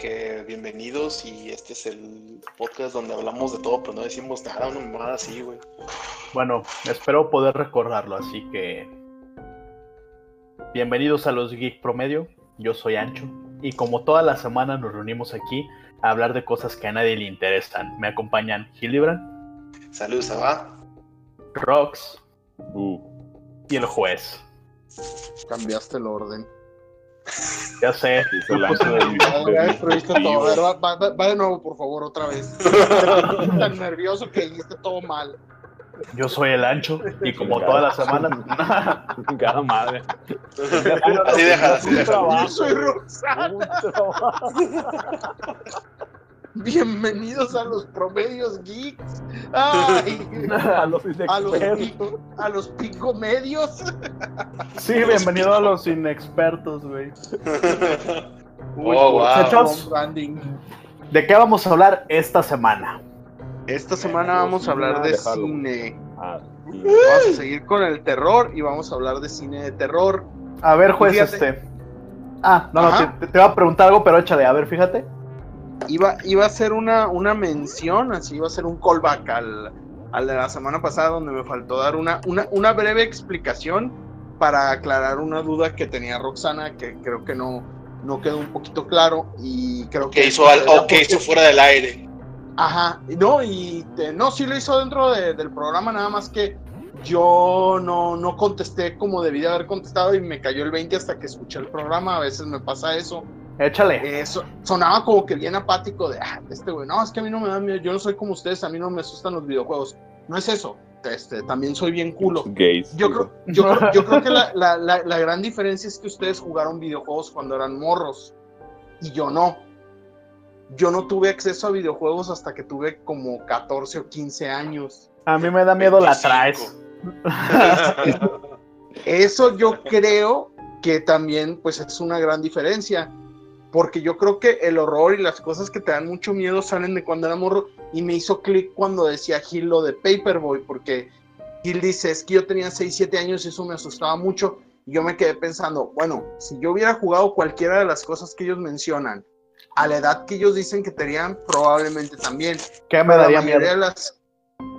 que bienvenidos y este es el podcast donde hablamos de todo, pero no decimos nada, una mamada así, güey. Bueno, espero poder recordarlo, así que bienvenidos a los Geek Promedio. Yo soy Ancho y como toda la semana nos reunimos aquí a hablar de cosas que a nadie le interesan. Me acompañan Hildebrand. Saludos, Saba. Rox. Uh. Y el juez. Cambiaste el orden. Ya sé. El ancho del- Ya destruiste todo. A ver, va, va- va de nuevo, por favor, otra vez. Estoy tan nervioso que dijiste todo mal. Yo soy el ancho y como toda la semana. Cada madre. Así déjala, así déjala. Yo soy Roxana. Bienvenidos a los promedios geeks. Ay, A los a los, inexpertos. a los pico medios. Sí, bienvenido a los inexpertos, güey. Oh, wow. Muchachos. branding. ¿De qué vamos a hablar esta semana? Esta semana vamos a hablar de cine. Ah. Vamos a seguir con el terror y vamos a hablar de cine de terror. A ver, juez, este. Ah, no, no, te, te iba a preguntar algo, pero échale, a ver, fíjate. Iba, iba a ser una, una mención, así iba a ser un callback al, al de la semana pasada, donde me faltó dar una, una, una breve explicación para aclarar una duda que tenía Roxana, que creo que no, no quedó un poquito claro. Y creo que. Que hizo al- o que hizo fuera del aire. Ajá, no, y te- no, sí lo hizo dentro de- del programa, nada más que yo no, no contesté como debí de haber contestado y me cayó el 20 hasta que escuché el programa, a veces me pasa eso. Échale. Eso sonaba como que bien apático de, ah, este güey, no, es que a mí no me da miedo, yo no soy como ustedes, a mí no me asustan los videojuegos. No es eso, este, también soy bien culo. Gays. Yo creo, yo, creo- yo creo que la, la- la- la gran diferencia es que ustedes jugaron videojuegos cuando eran morros y yo no. Yo no tuve acceso a videojuegos hasta que tuve como 14 o 15 años. A mí me da miedo la 25. traes. Eso yo creo que también pues es una gran diferencia. Porque yo creo que el horror y las cosas que te dan mucho miedo salen de cuando era morro. Y me hizo clic cuando decía Gil lo de Paperboy. Porque Gil dice, es que yo tenía 6, 7 años y eso me asustaba mucho. Y yo me quedé pensando, bueno, si yo hubiera jugado cualquiera de las cosas que ellos mencionan, a la edad que ellos dicen que tenían, probablemente también. ¿Qué me la daría mayoría miedo? de las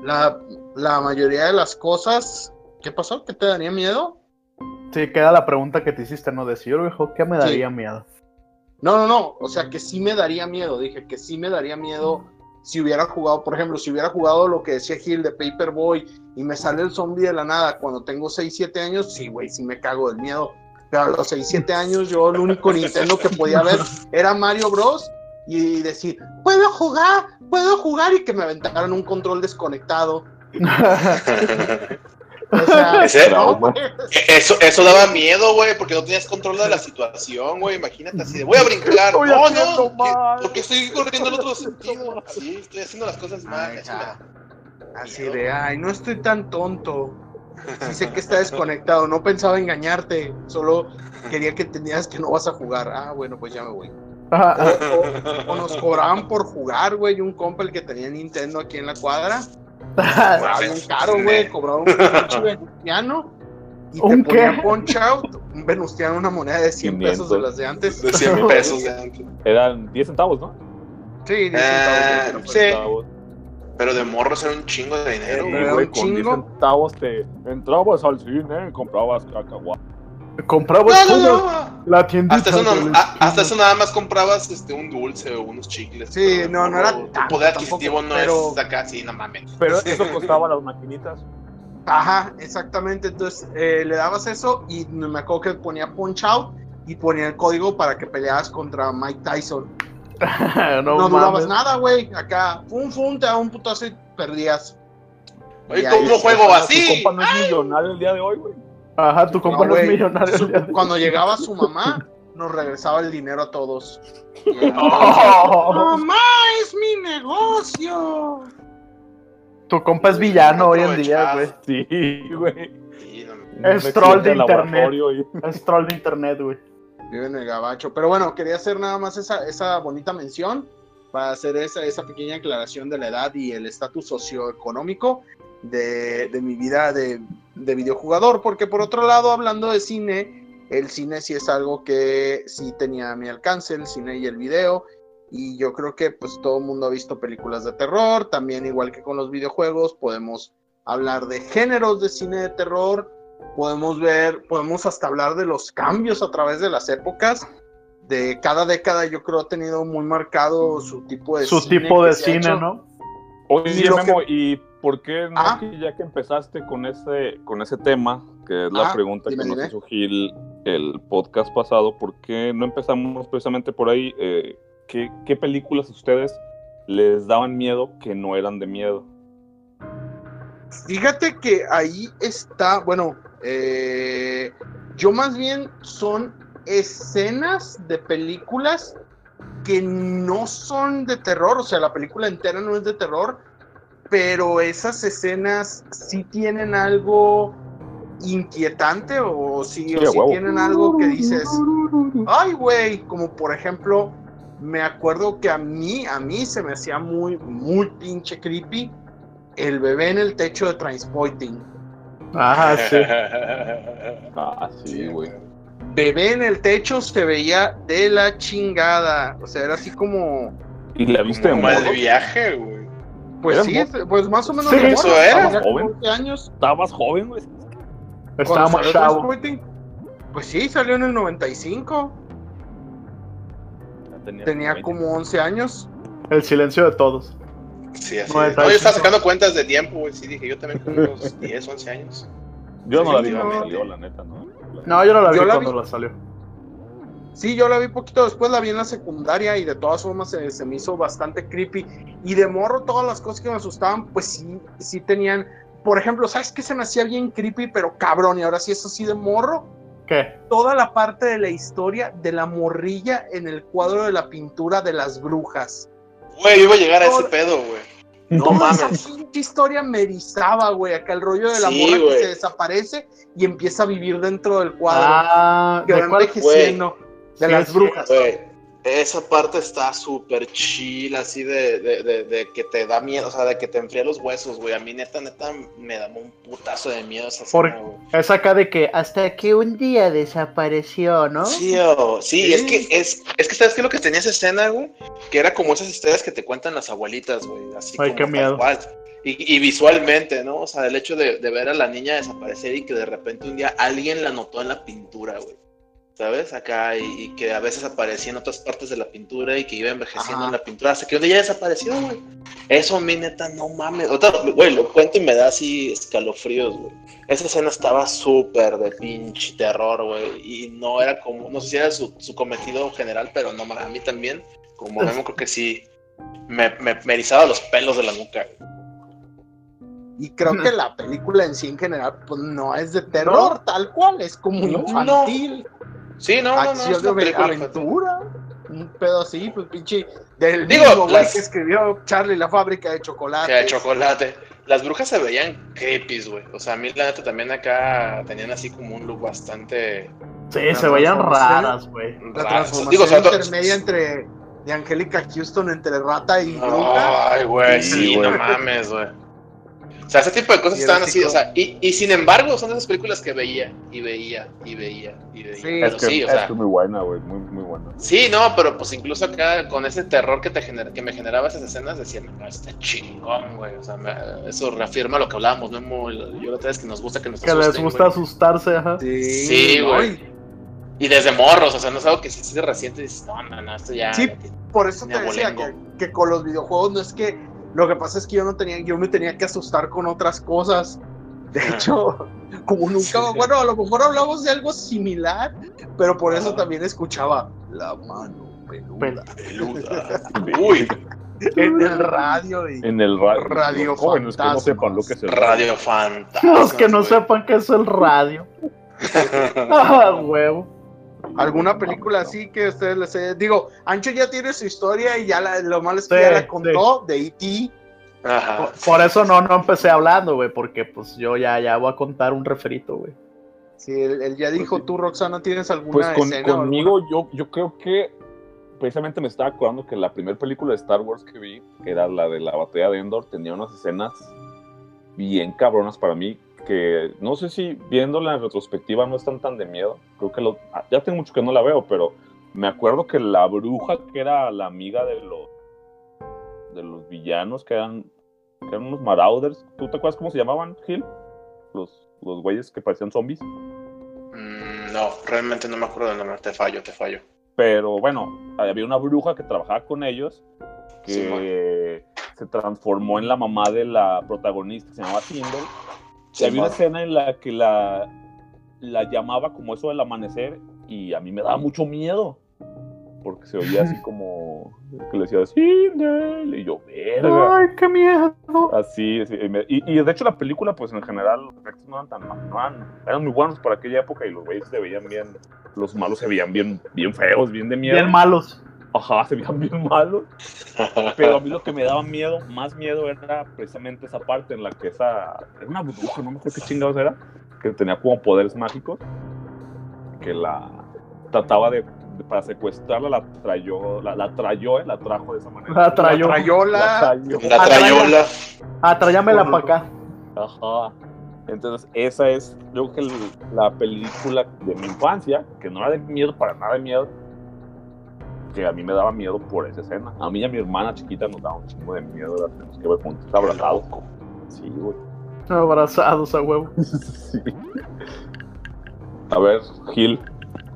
la, la mayoría de las cosas ¿qué pasó? ¿qué te daría miedo? Sí, queda la pregunta que te hiciste, ¿no? De si yo ¿qué me daría miedo? No no no o sea que sí me daría miedo dije que sí me daría miedo si hubiera jugado por ejemplo si hubiera jugado lo que decía Gil de Paperboy y me sale el zombie de la nada cuando tengo 6 7 años sí güey sí me cago del miedo. Pero a los 6 7 años yo el único Nintendo que podía ver era Mario Bros. y decir puedo jugar puedo jugar y que me aventaran un control desconectado O sea, Ese- no, Trauma. güey. Eso, eso daba miedo, güey, porque no tenías control de la situación, güey. Imagínate así de, voy a brincar. Estoy no, no, que- porque estoy corriendo el otro sentido. Sí, estoy haciendo las cosas mal. Ay, eso ja. me- Así de, ay, no estoy tan tonto. Sí sé que está desconectado, no pensaba engañarte, solo quería que entendieras que no vas a jugar. Ah, bueno, pues ya me voy. O, o nos cobraban por jugar, güey, un compa el que tenía Nintendo aquí en la cuadra. Cobraba bien caro, güey, cobraba un pinche venustiano. Y te ¿Un ponía qué? punch out, un venustiano, una moneda de 100 pesos de 500. las de antes. De 100 pesos de antes. Eran 10 centavos, ¿no? Sí, 10 Ah, centavos, sí. Centavos. Pero de morros era un chingo de dinero, Sí, güey. con 10 chingo. centavos te entrabas al cine y comprabas cacahuate. Compraba No, no, no. la tiendita. Hasta eso, de no, la a- hasta eso nada más comprabas este, un dulce o unos chicles. Sí, no, no era tu poder tampoco, adquisitivo no pero- es acá, sí, no mames. Pero eso costaba las maquinitas. Ajá, exactamente. Entonces eh, le dabas eso y me acuerdo que ponía punch out y ponía el código para que pelearas contra Mike Tyson. no, No, durabas nada, güey. Acá, fum, fum, te daba un putazo y perdías. Oye, ¿cómo juego Tu así? compa no es millonario el día de hoy, güey. Ajá, tu compa No, es millonario. Su- cuando llegaba su mamá, nos regresaba el dinero a todos. Oh, ¡Mamá, es mi negocio! tu compa es villano hoy en día, güey. Sí, güey. Sí, no- Es troll de y- Es troll de internet, güey. Vive en el gabacho. Pero bueno, quería hacer nada más esa, esa bonita mención para hacer esa, esa pequeña aclaración de la edad y el estatus socioeconómico de, de mi vida de, de videojugador. Porque por otro lado, hablando de cine, el cine sí es algo que sí tenía a mi alcance, el cine y el video. Y yo creo que pues todo el mundo ha visto películas de terror, también igual que con los videojuegos, podemos hablar de géneros de cine de terror, podemos ver, podemos hasta hablar de los cambios a través de las épocas. De cada década yo creo ha tenido muy marcado su tipo de Su cine tipo que de cine. ¿no? Oye, Y lo Memo, ¿y por qué no Ah. ya que empezaste con ese, con ese tema, que es la Ah, pregunta dime, que nos dime. hizo Gil el podcast pasado, ¿por qué no empezamos precisamente por ahí? Eh, ¿qué, qué películas a ustedes les daban miedo que no eran de miedo? Fíjate que ahí está, bueno, eh, yo más bien son escenas de películas que no son de terror, o sea, la película entera no es de terror, pero esas escenas sí tienen algo inquietante o sí, Sí, o sí tienen algo que dices, ay, güey, como por ejemplo, me acuerdo que a mí, a mí se me hacía muy, muy pinche creepy el bebé en el techo de Transpoiting. Ajá, sí. Ah, sí, güey. Bebé en el techo se veía de la chingada. O sea, era así como. ¿Y la viste de Como mal morro? viaje, güey. Pues sí, pues más o menos. Sí, eso era. tenía como Joven. 11 años. Estabas joven, güey. salió chavos. Transpoiting. Pues sí, salió en el 95. Ya tenías Tenía 20. como 11 años. El silencio de todos. Sí, así. No, es. está No, yo estaba sacando cuentas de tiempo, güey. Sí, dije, yo también con unos 10, 11 años. Yo no la vi cuando salió, la neta, ¿no? No, yo no la vi Yo la cuando vi. la salió. Sí, yo la vi poquito después, la vi en la secundaria y de todas formas se, se me hizo bastante creepy. Y de morro, todas las cosas que me asustaban, pues sí, sí tenían. Por ejemplo, ¿sabes qué se me hacía bien creepy, pero cabrón? Y ahora sí es así de morro. ¿Qué? toda la parte de la historia de la morrilla en el cuadro de la pintura de las brujas. Güey, iba a llegar a ese pedo, güey. No Toda esa mames. pinche historia me erizaba, güey. Acá el rollo de la Sí, morra que se desaparece y empieza a vivir dentro del cuadro. Ah, que ¿de va. De Sí, las brujas. Güey, esa parte está súper chill, así de, de, de, de que te da miedo, o sea, de que te enfría los huesos, güey. A mí, neta, neta, me da un putazo de miedo esa Por- escena, güey. Es acá de que hasta que un día desapareció, ¿no? Sí, oh, sí, Sí. es que es, es que sabes qué lo que tenía esa escena, güey, que era como esas historias que te cuentan las abuelitas, güey, así Ay, como qué tal miedo. cual. Y, y visualmente, ¿no? O sea, el hecho de, de ver a la niña desaparecer y que de repente un día alguien la notó en la pintura, güey. ¿Sabes? Acá, y, y que a veces aparecía en otras partes de la pintura y que iba envejeciendo Ajá. en la pintura hasta que un día ya desapareció, güey. Eso a mí, neta, no mames. Otra, güey, lo cuento y me da así escalofríos, güey. Esa escena estaba súper de pinche terror, güey. Y no era como, no sé si era su, su cometido general, pero no, a mí también, como Memo, creo que sí, me, me, me erizaba los pelos de la nuca. güey. Y creo que la película en sí en general, pues no es de terror, tal cual. Es como No. infantil, no, no, no, acción es una de película infantil. aventura. Un pedo así, pues pinche. Del Digo, mismo güey las- que escribió Charlie la fábrica de chocolate. De chocolate. Las brujas se veían creepy, güey. O sea, a mí la neta también acá tenían así como un look bastante Sí, se veían raras, güey. La transformación Digo, intermedia entre de Angélica Houston entre rata y bruja. Ay, güey, Sí, sí, güey. no mames, güey. O sea, ese tipo de cosas estaban así o sea, y, y sin embargo son de esas películas que veía, y veía, y veía, y veía. Sí. Pero Es que, sí, o es sea, que muy buena, güey. Muy, muy buena. sí, no, pero pues incluso acá con ese terror que te genera, que me generaba esas escenas, decía, no, está chingón, güey. O sea, me- eso reafirma lo que hablábamos, Memo, yo la otra vez que nos gusta que nos Que les gusta güey. asustarse, ajá. Sí, güey. Y Y desde morros, o sea, no es algo que si es reciente y dices, no, no, no, esto ya. Sí. Por eso te decía que, que con los videojuegos no es que. Lo que pasa es que yo no tenía, yo me tenía que asustar con otras cosas. De Ajá. hecho, como nunca, Sí. bueno, a lo mejor hablamos de algo similar, pero por eso Ajá. también escuchaba la mano peluda Peluda. Uy, en el radio y En el ra- Radio los jóvenes que no sepan lo que es el Radio Fantasma. Los que no sepan qué es el radio. Ah, huevo. Alguna película así que ustedes les haya- digo, Ancho ya tiene su historia y ya la- lo malo es que Sí, ya la sí. contó de E E.T. Ajá. Por, por eso no, no empecé hablando, güey, porque pues yo ya, ya voy a contar un referito, güey. Sí, él, él ya dijo, sí. tú Roxana, ¿tienes alguna Pues con- escena conmigo yo, yo creo que precisamente me estaba acordando que la primera película de Star Wars que vi, que era la de la batalla de Endor, tenía unas escenas bien cabronas para mí, que no sé si viéndola en retrospectiva no están tan de miedo. Creo que lo, ah, ya tengo mucho que no la veo, pero Me acuerdo que la bruja, que era la amiga de los de los villanos, que eran, que eran unos marauders. ¿Tú te acuerdas cómo se llamaban, Gil? Los, los güeyes que parecían zombies. Mm, no, realmente no me acuerdo del nombre. Te fallo, te fallo. Pero bueno, había una bruja que trabajaba con ellos que Sí, se transformó en la mamá de la protagonista, que se llamaba Tindall. Sí, había una escena en la que la, la llamaba como eso del amanecer y a mí me daba mucho miedo. Porque se oía así como que le decía Tindall y yo, verga. Ay, qué miedo. Así, sí, y, me- y- de hecho la película, pues en general, los efectos no eran tan mal, no eran, eran muy buenos para aquella época y los güeyes se veían bien, los malos se veían bien, bien feos, bien de miedo. Bien malos. Ajá, se veían bien malos. Pero a mí lo que me daba miedo, más miedo, era precisamente esa parte en la que esa. Era una bruja, no me acuerdo qué chingados era, que tenía como poderes mágicos, que la trataba de. de- para secuestrarla, la trayó, la, la trayó, eh, la trajo de esa manera. La trayó. La Trayola. trayó. La trayola. Ah, tráyamela para acá. Ajá. Entonces, esa es, yo creo que el- la película de mi infancia, que no era de miedo, para nada de miedo, que a mí me daba miedo por esa escena. A mí y a mi hermana chiquita nos daba un chingo de miedo, la tenemos que ver juntos, abrazados. Sí, güey. Abrazados a huevo. Sí. A ver, Gil,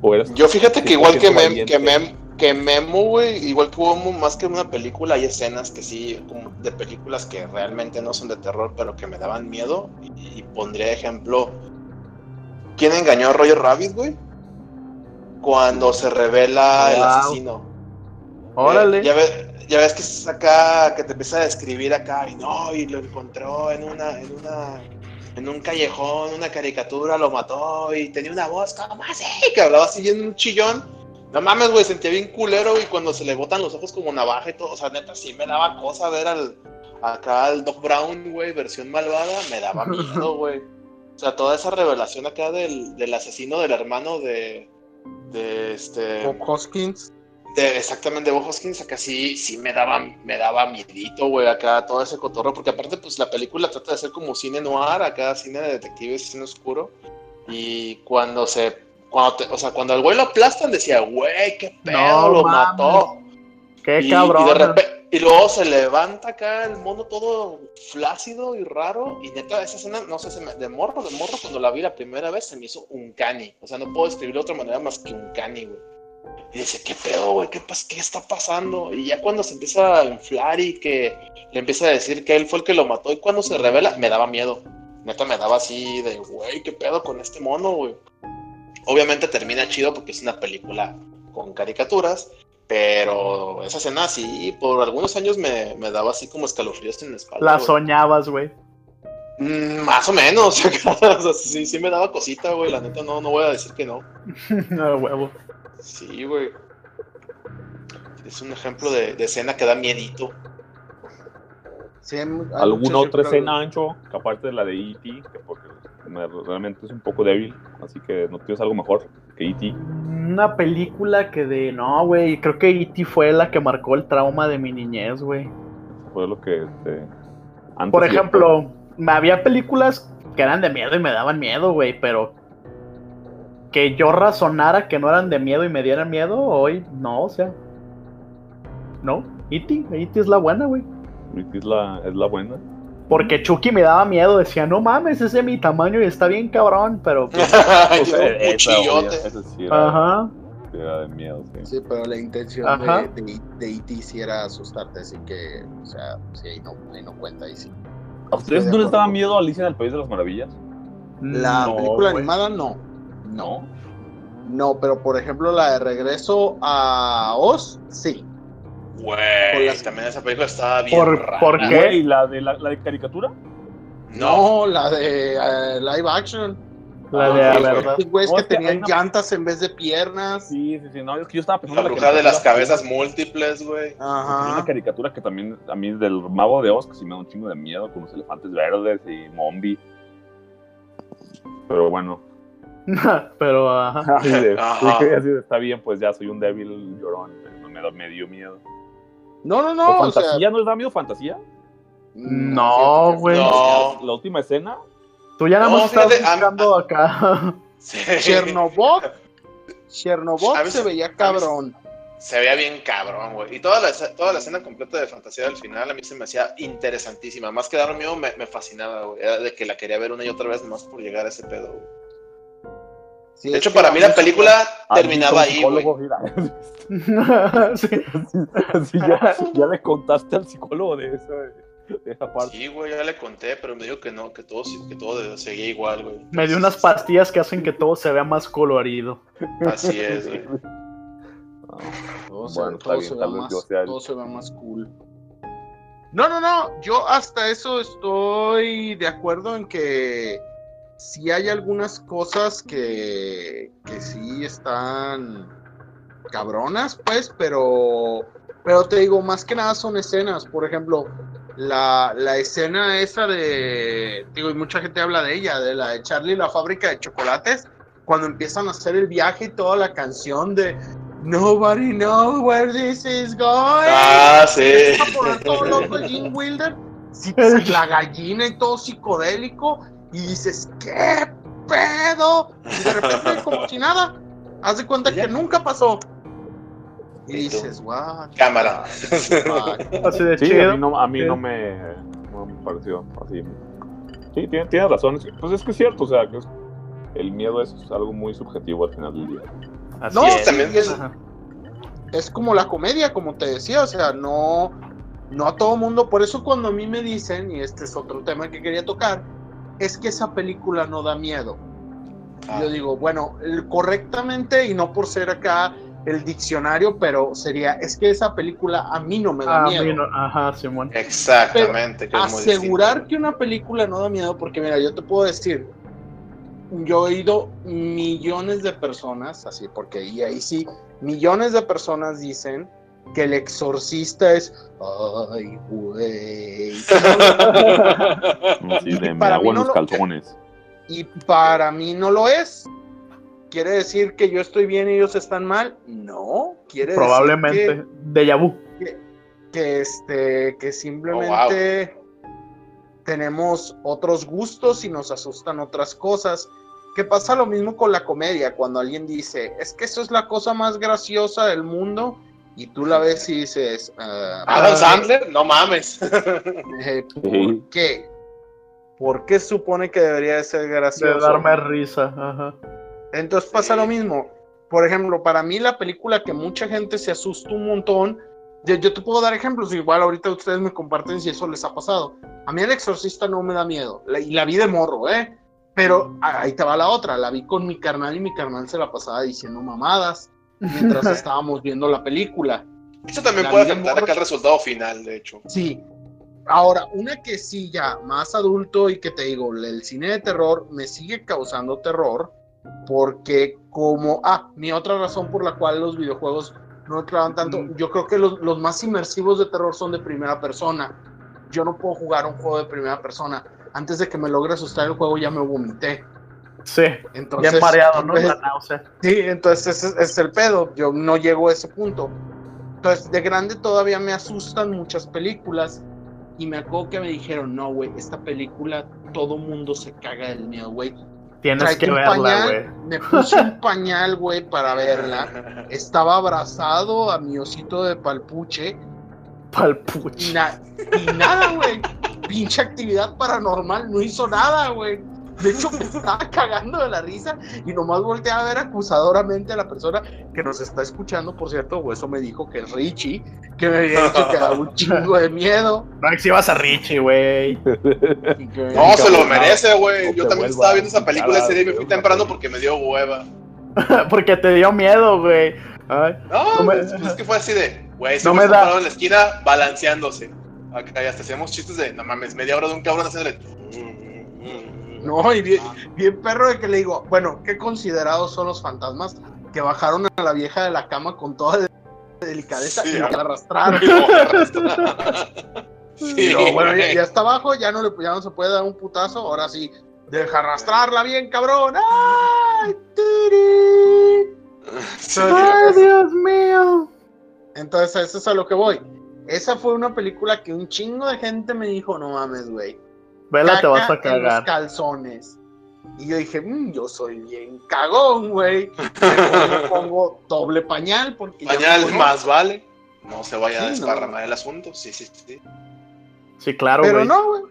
¿o eres Yo fíjate que igual que, Mem, que, Mem, que Memo, güey, igual que hubo más que una película, hay escenas que sí, como de películas que realmente no son de terror, pero que me daban miedo. Y, y pondría ejemplo, ¿quién engañó a Roger Rabbit, güey? Cuando se revela el asesino. Órale. Eh, ya, ves, ya ves que es acá, que te empieza a describir acá, y no, y lo encontró en una, en una, en un callejón, una caricatura, lo mató, y tenía una voz, como así? Que hablaba así bien un chillón. No mames, güey, sentía bien culero, güey, cuando se le botan los ojos como navaja y todo, o sea, neta, sí me daba cosa ver al, acá al Doc Brown, güey, versión malvada, me daba miedo, güey. O sea, toda esa revelación acá del, del asesino del hermano de, de este... Bob Hoskins. De, exactamente, de Bob Hoskins, acá sí, sí me daba, me daba miedito, güey, acá todo ese cotorro, porque aparte, pues la película trata de ser como cine noir, acá cine de detectives, cine oscuro, y cuando se, cuando te- o sea, cuando al güey lo aplastan, decía, güey, qué pedo, No lo mató. Qué y, cabrón. Y, de repe- y luego se levanta acá el mono todo flácido y raro, y neta, esa escena, no sé, se me- de morro, de morro, cuando la vi la primera vez, se me hizo un cani, o sea, no puedo describirlo de otra manera más que un cani, güey. Y dice, ¿qué pedo, güey? ¿Qué, ¿Qué está pasando? Y ya cuando se empieza a inflar y que le empieza a decir que él fue el que lo mató, y cuando se revela, me daba miedo. Neta, me daba así de, güey, ¿qué pedo con este mono, güey? Obviamente termina chido porque es una película con caricaturas, pero esa escena sí, por algunos años me, me daba así como escalofríos en la espalda. La soñabas, güey. Mm, más o menos, o sea, sí, sí me daba cosita, güey, la neta no, no voy a decir que no. A huevo. Sí, güey. Es un ejemplo de, de escena que da miedito. Sí, ¿Alguna otra escena, Ancho? Que aparte de la de E.T., que porque me- realmente es un poco débil, así que no tienes algo mejor que E.T. Una película que de. No, güey. Creo que E.T. fue la que marcó el trauma de mi niñez, güey. Fue lo que este, antes Por ejemplo, me había películas que eran de miedo y me daban miedo, güey, pero que yo razonara que no eran de miedo y me dieran miedo, hoy no, o sea. No, E.T. E.T. es la buena, güey. E.T. es la, es la buena. Porque Chucky me daba miedo, decía, no mames, ese es mi tamaño y está bien cabrón, pero pues, Pues, un cuchillote. sí era, ajá. sí era de miedo, sí. Sí, pero la intención Ajá. de, de, de E.T. sí era asustarte, así que, o sea, sí, ahí no, ahí no cuenta, ahí sí. ¿A ustedes no de les daba miedo Alicia en el País de las Maravillas? La No, película animada no. No. No, pero por ejemplo la de Regreso a Oz, sí. Güey, las- también esa película estaba bien ¿Por- rara. por qué? Güey, ¿la de, la, la de caricatura? No, No, la de eh, live action. La Ah, de, sí, la güey. verdad. Los güeyes No, que es que hay tenían una- llantas en vez de piernas. Sí, sí, sí. No, es que yo estaba pensando la bruja de las cabezas múltiples, güey. Hay una Ajá. caricatura que también, a mí del Mago de Oz, que sí me da un chingo de miedo, con los elefantes verdes y Mombi. Pero bueno. pero, ajá. Así de- Ajá. sí, así de, está bien, pues ya soy un débil llorón. pero Me, da- me dio miedo. No, no, ¿O no. O sea, ¿Fantasía no les da miedo fantasía? No, güey. No. La última escena. Tú ya nada No, más estás buscando acá. Sí. Chernobog. Se veía cabrón. Se veía bien cabrón, güey. Y toda la, escena- toda la escena completa de fantasía del final a mí se me hacía interesantísima. Más que dar miedo, me, me fascinaba, güey. Era de que la quería ver una y otra vez más por llegar a ese pedo, güey. Sí, De hecho, para mí la película ¿Has terminaba ahí, güey. Sí. así ya, ya le contaste al psicólogo de esa, de esa parte. Sí, güey, ya le conté, pero me dijo que no, que todo, que todo seguía igual, güey. Me dio unas pastillas que hacen que todo se vea más colorido. Así es, güey. Todo se, Bueno, está todo bien, se ve tal vez más, yo sea el- todo se ve más cool. No, no, no. Yo hasta eso estoy de acuerdo en que sí hay algunas cosas que, que sí están cabronas, pues, pero, pero te digo, más que nada son escenas. Por ejemplo, la, la escena esa de, digo, y mucha gente habla de ella, de la de Charlie y la fábrica de chocolates, cuando empiezan a hacer el viaje y toda la canción de Nobody knows where this is going. Ah, sí. Empieza a poner todo loco Jim Wilder. Sí, la gallina y todo psicodélico. Y dices, ¿qué pedo? Y de repente, como si nada, haz de cuenta que nunca pasó. Y dices, the Cámara. Así de Sí, a chido. mí no, a mí no me, no me pareció así. Sí, tiene, tiene razón. Pues es que es cierto, o sea, que es- el miedo es algo muy subjetivo al final del día. Así No, es. también es- es como la comedia, como te decía, o sea, no, no a todo mundo, por eso cuando a mí me dicen, y este es otro tema que quería tocar, es que esa película no da miedo. Ah, Yo digo, bueno, correctamente, y no por ser acá el diccionario, pero sería, es que esa película a mí no me da Ah, miedo. mí no- Ajá, Simón. Exactamente. que es Asegurar que una película no da miedo, porque mira, yo te puedo decir, yo he oído millones de personas, así, porque y ahí sí, millones de personas dicen que el exorcista es, ay, güey. Así de me Para hago mí en no los lo- calzones. Y para mí no lo es. ¿Quiere decir que yo estoy bien y ellos están mal? No. Quiere decir Probablemente. que- Déjà vu. que este que simplemente tenemos otros gustos y nos asustan otras cosas. Que pasa lo mismo con la comedia, cuando alguien dice, es que eso es la cosa más graciosa del mundo, y tú la ves y dices, ah, Adam ¿por Sandler, no mames. qué? Eh. ¿Por qué? ¿Por qué supone que debería de ser De gracioso? darme risa. Ajá. Entonces pasa Sí. lo mismo. Por ejemplo, para mí la película que mucha gente se asusta un montón, yo, yo te puedo dar ejemplos, igual ahorita ustedes me comparten si eso les ha pasado. A mí el exorcista no me da miedo, la- y la vi de morro, ¿eh? Pero ahí te va la otra, la vi con mi carnal y mi carnal se la pasaba diciendo mamadas mientras estábamos viendo la película. Eso también La puede afectar acá el resultado final, de hecho. Sí. Ahora, una que sí ya más adulto y que te digo, el cine de terror me sigue causando terror porque como, ah, mi otra razón por la cual los videojuegos no me clavan tanto, Mm. yo creo que los, los más inmersivos de terror son de primera persona. Yo no puedo jugar un juego de primera persona. Antes de que me logre asustar el juego ya me vomité. Sí. Entonces, Bien mareado, ¿no? pues, La náusea. Sí, entonces ese, es el pedo. Yo no llego a ese punto. Entonces, de grande todavía me asustan muchas películas. Y me acuerdo que me dijeron, no, güey, esta película todo mundo se caga del miedo, güey. Tienes que verla, güey. Me puse un pañal, güey, para verla. Estaba abrazado a mi osito de palpuche. Y, Palpuche. na- y nada, güey. Pinche actividad paranormal no hizo nada, güey. De hecho, me estaba cagando de la risa y nomás volteé a ver acusadoramente a la persona que nos está escuchando, por cierto, o eso me dijo que es Richie, que me había dicho que daba un chingo de miedo. No exhibas a Richie, güey. No, se lo merece, güey. Yo también estaba viendo esa película ese día y me fui temprano porque me dio hueva. Porque te dio miedo, güey. Ay, No, No me- pues, es que fue así de, güey, se No me da- en la esquina balanceándose. Acá y hasta hacíamos chistes de, no mames, media hora de un cabrón haciéndole. No, y bien, bien perro de que le digo, bueno, ¿qué considerados son los fantasmas que bajaron a la vieja de la cama con toda de- delicadeza Sí, y la arrastraron? Sí, Y luego, bueno, ya, ya está abajo, ya no, le, ya no se puede dar un putazo, ahora sí, deja arrastrarla bien, cabrón. ¡Ay! tiri! Sí. Ay, Dios mío. Entonces, eso es a lo que voy. Esa fue una película que un chingo de gente me dijo, no mames, güey. Vela, te vas a en los cagar. calzones. Y yo dije, "Mm, yo soy bien cagón, güey. Pongo doble pañal porque Pañal conozco". más vale. No se vaya a no. desparramar el asunto. Sí, sí, sí. Sí, claro, Pero güey. no, güey.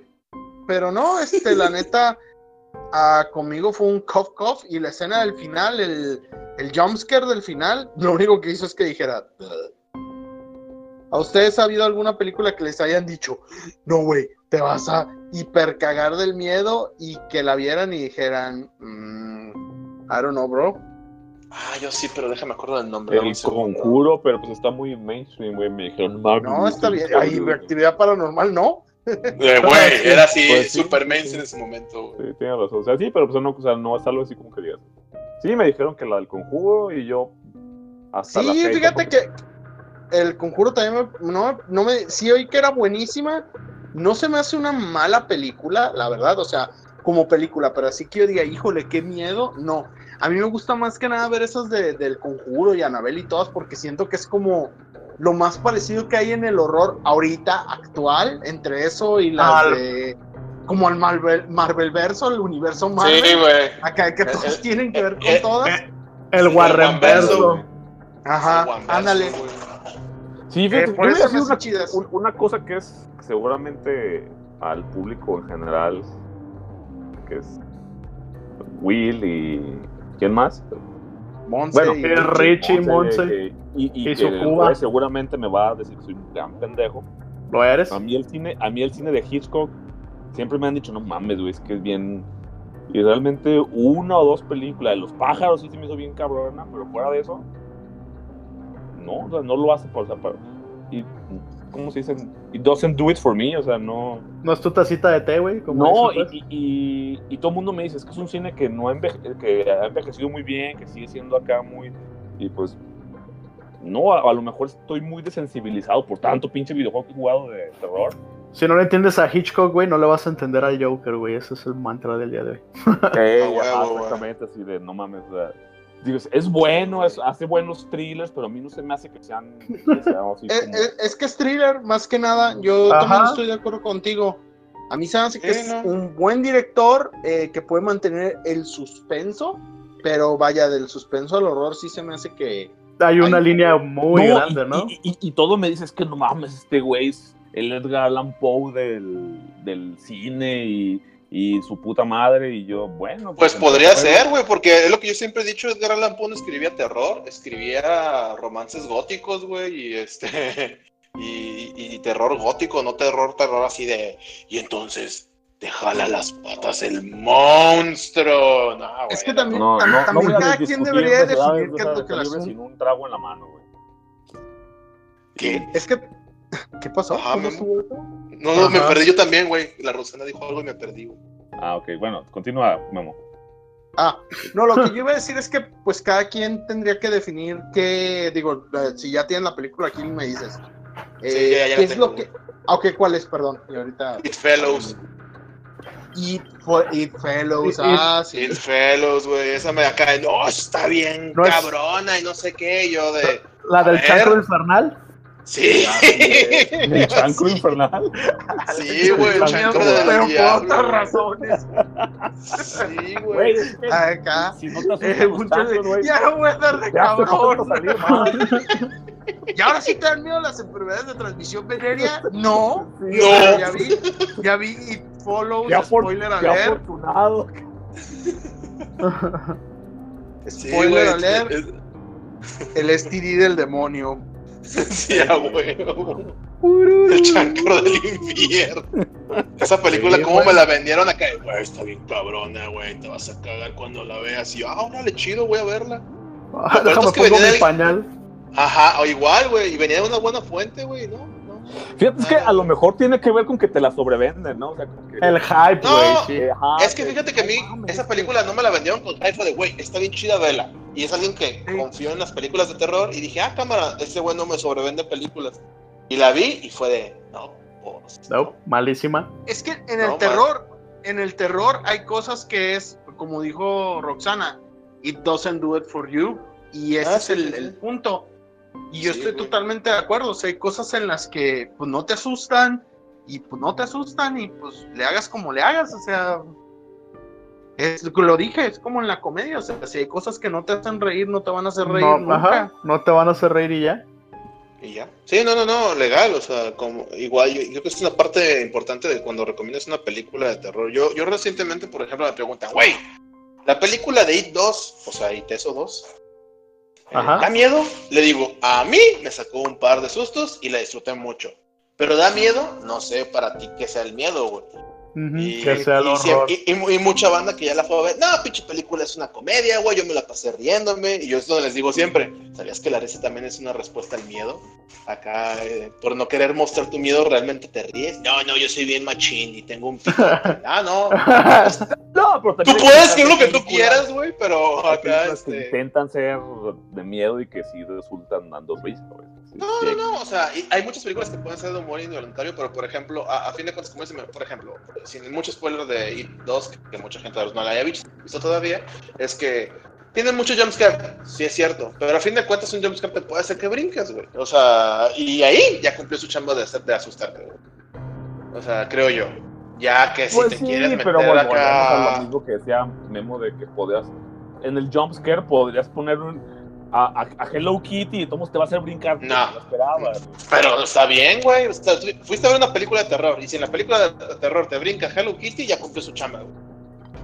Pero no, este, la neta, ah, conmigo fue un cough cough y la escena del final, el, el jumpscare del final, lo único que hizo es que dijera. ¿A ustedes ha habido alguna película que les hayan dicho, no, güey, te vas a hipercagar del miedo y que la vieran y dijeran, "Mm, I don't know, bro? Ah, yo sí, pero déjame acuerdo del nombre. El conjuro, pero pues está muy mainstream, güey. Me dijeron, "Mames, No, está bien. Hay actividad paranormal, no. Eh, Güey, era así, Pues sí, super sí, mainstream sí. en ese momento. güey. Sí, tiene razón. O sea, sí, pero pues no, o sea, no es algo así como que digas. Sí, me dijeron que la del conjuro y yo. Hasta la Sí, fecha, fíjate porque- que el conjuro también me, no, no me, sí oí que era buenísima. No se me hace una mala película, la verdad, o sea, como película, pero así que yo diga, híjole, qué miedo, no. A mí me gusta más que nada ver esas de, del conjuro y Anabel y todas, porque siento que es como lo más parecido que hay en el horror ahorita actual, entre eso y las Al- de como al Marvel, Marvel verso, el universo Marvel. Sí, güey. Acá que todos Eh, tienen que ver con eh, todas. Eh, El Warren Verso. Ajá, ándale. Sí, Eh, por eso una, chidas. un- una cosa que es seguramente al público en general, que es Will y. ¿Quién más? Monse Bueno, y eh, Richie, Monse, Monse. que- y, y, que Cuba. seguramente me va a decir que soy un gran pendejo. ¿Lo eres? A mí el cine, a mí el cine de Hitchcock siempre me han dicho, no mames, güey, es que es bien. Y realmente una o dos películas de los pájaros sí se me hizo bien cabrona, pero fuera de eso, no, o sea, no lo hace por, o sea, para- y, ¿cómo se dice? It doesn't do it for me, o sea, no. ¿No es tu tacita de té, güey? No, pues? y, y, y todo el mundo me dice, es que es un cine que no ha, enveje- que ha envejecido muy bien, que sigue siendo acá muy... Y pues, no, a, a lo mejor estoy muy desensibilizado por tanto pinche videojuego que he jugado de terror. Si no le entiendes a Hitchcock, güey, no le vas a entender al Joker, güey. Ese es el mantra del día de hoy. Ah, exactamente, así de, no mames, o sea, digo, es- bueno, es- hace buenos thrillers, pero a mí no se me hace que sean... que sean así Eh, como- eh, es que es thriller, más que nada. Yo Ajá. también estoy de acuerdo contigo. A mí se me hace que Sí, es ¿no? un buen director eh, que puede mantener el suspenso, pero vaya, del suspenso al horror sí se me hace que... Hay una línea muy No, grande, y, ¿no? Y, y- y todo me dice, es que no mames, este güey es el Edgar Allan Poe del, del cine y, y su puta madre. Y yo, bueno. Pues entonces, podría bueno, ser, güey, porque es lo que yo siempre he dicho, Edgar Allan Poe no escribía terror, escribía romances góticos, güey, y este y, y terror gótico, no terror, terror así de y entonces te jala las patas el monstruo. No, güey, Es que también, No, tam- no, no también a cada quien debería necesidades definir de qué es lo que asume. sin un trago en la mano, güey. ¿Qué? Es que... ¿Qué pasó? Ajá, No, no, me perdí yo también, güey. La Rosana dijo algo y me perdí, güey. Ah, ok, bueno, continúa, Memo. Ah, no, lo que yo iba a decir es que pues cada quien tendría que definir qué, digo, si ya tienen la película aquí me dices. Eh, Sí, ya- ya la ¿Qué es tengo. lo que... Ah, ok, ¿cuál es? Perdón. Y ahorita... It Fellows. Eat, for- Eat Fellows, It- ah, sí. It Fellows, güey. Esa me acá, no, está bien No es- cabrona y no sé qué. Yo de, La del ver. infernal. Sí. El chancro infernal. Sí, güey, el Pero por otras razones. Sí, Güey, Acá. si no te Eh, güey, ya no voy a dar de cabrón. salir. ¿Y ahora sí te dan miedo las enfermedades de transmisión venérea? No. No. Ya vi, ya vi Follows, Qué, afor- spoiler qué alert. afortunado. Sí, Spoiler güey, alert, es- el STD del demonio. Sí, a huevo. El chancro del infierno. Esa película, Sí, ¿cómo me la vendieron acá? Güey, está bien cabrona, güey. Te vas a cagar cuando la veas. Y yo, ah, chido, voy a verla. Ah, Déjame es que pongo mi pañal. Ajá, o igual, güey. Y venía de una buena fuente, güey, ¿no? ¿no? Fíjate, es que a lo mejor tiene que ver con que te la sobrevenden, ¿no? O sea, que. El hype, No. güey, ajá, Es que fíjate que a mí, no esa película no me la vendieron con hype de, güey, está bien chida, vela. Y es alguien que Sí. confió en las películas de terror y dije, ah, cámara, ese güey no me sobrevende películas. Y la vi y fue de, no, pues, No, malísima. Es que en el No, terror, en el terror hay cosas que es, como dijo Roxana, it doesn't do it for you. Y ese Ah, es sí, el, sí. el punto. Y yo Sí, estoy güey. totalmente de acuerdo. O sea, hay cosas en las que pues no te asustan y pues no te asustan y pues le hagas como le hagas. O sea, Es, lo dije, es como en la comedia, o sea, si hay cosas que no te hacen reír, no te van a hacer reír No, nunca. ajá, no te van a hacer reír y ya. Y ya. Sí, no, no, no, legal, o sea, como igual, yo, yo creo que es una parte importante de cuando recomiendas una película de terror. Yo, yo recientemente, por ejemplo, me preguntan, güey, la película de It 2, o sea, It eso 2, eh, Ajá. ¿da miedo? Le digo, a mí me sacó un par de sustos y la disfruté mucho. Pero da miedo, no sé para ti qué sea el miedo, güey. Y, que sea el y y- y- y mucha banda que ya la fue a ver, no, pinche película es una comedia, güey, yo me la pasé riéndome, y yo es donde les digo siempre, ¿sabías que la risa también es una respuesta al miedo? Acá, eh, por no querer mostrar tu miedo, ¿realmente te ríes? No, no, yo soy bien machín y tengo un pico. ah, no, No, pero tú puedes creer lo que tú quieras, güey, pero hay acá, películas que este... intentan ser de miedo y que sí resultan dando risa, güey. No, no, no, o sea, y hay muchas películas que pueden ser de humor involuntario, pero por ejemplo, a, a fin de cuentas, como dice, por ejemplo, sin mucho spoiler de It 2, que, mucha gente no la haya visto, visto todavía, es que tiene mucho jumpscare, sí es cierto, pero a fin de cuentas un jumpscare te puede hacer que brinques, güey. O sea, y ahí ya cumplió su chamba de, hacer, de asustarte, güey. O sea, creo yo. Ya que si Pues te sí, quieres meter pero bueno, a acá... lo mismo que decía Memo de que podías, en el jumpscare podrías poner un, a, a- a Hello Kitty y todo te va a hacer brincar. No. lo esperabas. Pero está bien, güey. O sea, tú fuiste a ver una película de terror y si en la película de terror te brinca Hello Kitty, ya cumplió su chamba, güey.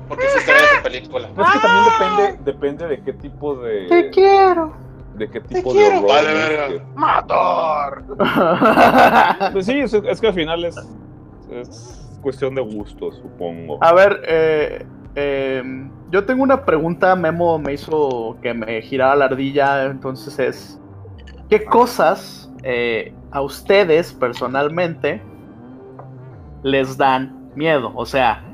Porque fuiste a ver esa película. Pues es que también depende, depende de qué tipo de. Te quiero. de qué tipo quiero. de horror. Vale, es verga. que- ¡Matar! Pues sí, es, es que al final es, es cuestión de gusto, supongo. A ver, eh, eh, yo tengo una pregunta, Memo me hizo que me girara la ardilla, entonces es, ¿qué cosas eh, a ustedes personalmente les dan miedo? O sea,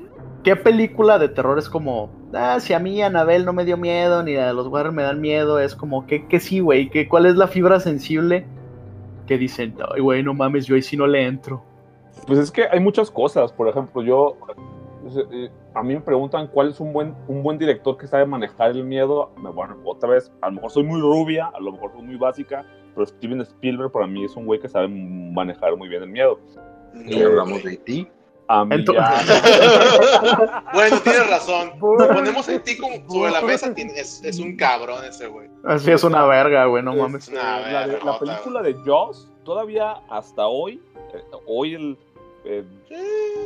¿qué película de terror es como, ah, si a mí Anabel no me dio miedo, ni de los Warren me dan miedo, es como, que, que sí, güey, que, ¿cuál es la fibra sensible que dicen, ay, güey, no mames, yo ahí sí no le entro? Pues es que hay muchas cosas. Por ejemplo, yo. eh, A mí me preguntan cuál es un buen, un buen director que sabe manejar el miedo. Me- Bueno, otra vez, a lo mejor soy muy rubia, a lo mejor soy muy básica, pero Steven Spielberg para mí es un güey que sabe manejar muy bien el miedo. Y hablamos de ti. A mí Entonces- ya- Bueno, tienes razón. Si ponemos en ti como sobre la mesa, es, es un cabrón ese güey. Así es una verga, güey, no mames. Nah, la, de- verga, la película de Jaws, todavía hasta hoy, eh, hoy el, eh, Sí,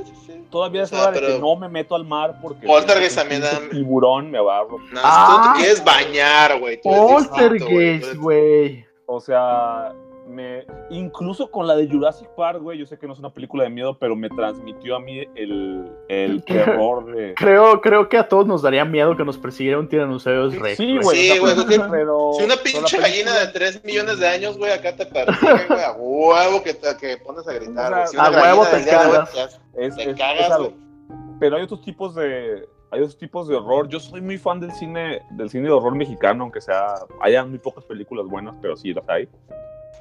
sí, sí. todavía es hora de que no me meto al mar porque Poltergeist también da- tiburón me va a. No, Ah. si tú te quieres bañar, güey. Poltergeist, güey. O sea, me incluso con la de Jurassic Park, güey, yo sé que no es una película de miedo, pero me transmitió a mí el, el terror de Creo, creo que a todos nos daría miedo que nos persiguiera un tiranosaurio rex. Sí, güey. Sí, güey, pero- Si una pinche la gallina de 3 millones de años, güey, acá te persigue, güey, a huevo que, te, que pones a gritar, Si una a huevo te día cagas. ya es, te es- cagas, güey. Pero hay otros tipos de hay otros tipos de horror. Yo soy muy fan del cine del cine de horror mexicano, aunque sea haya muy pocas películas buenas, pero sí las hay.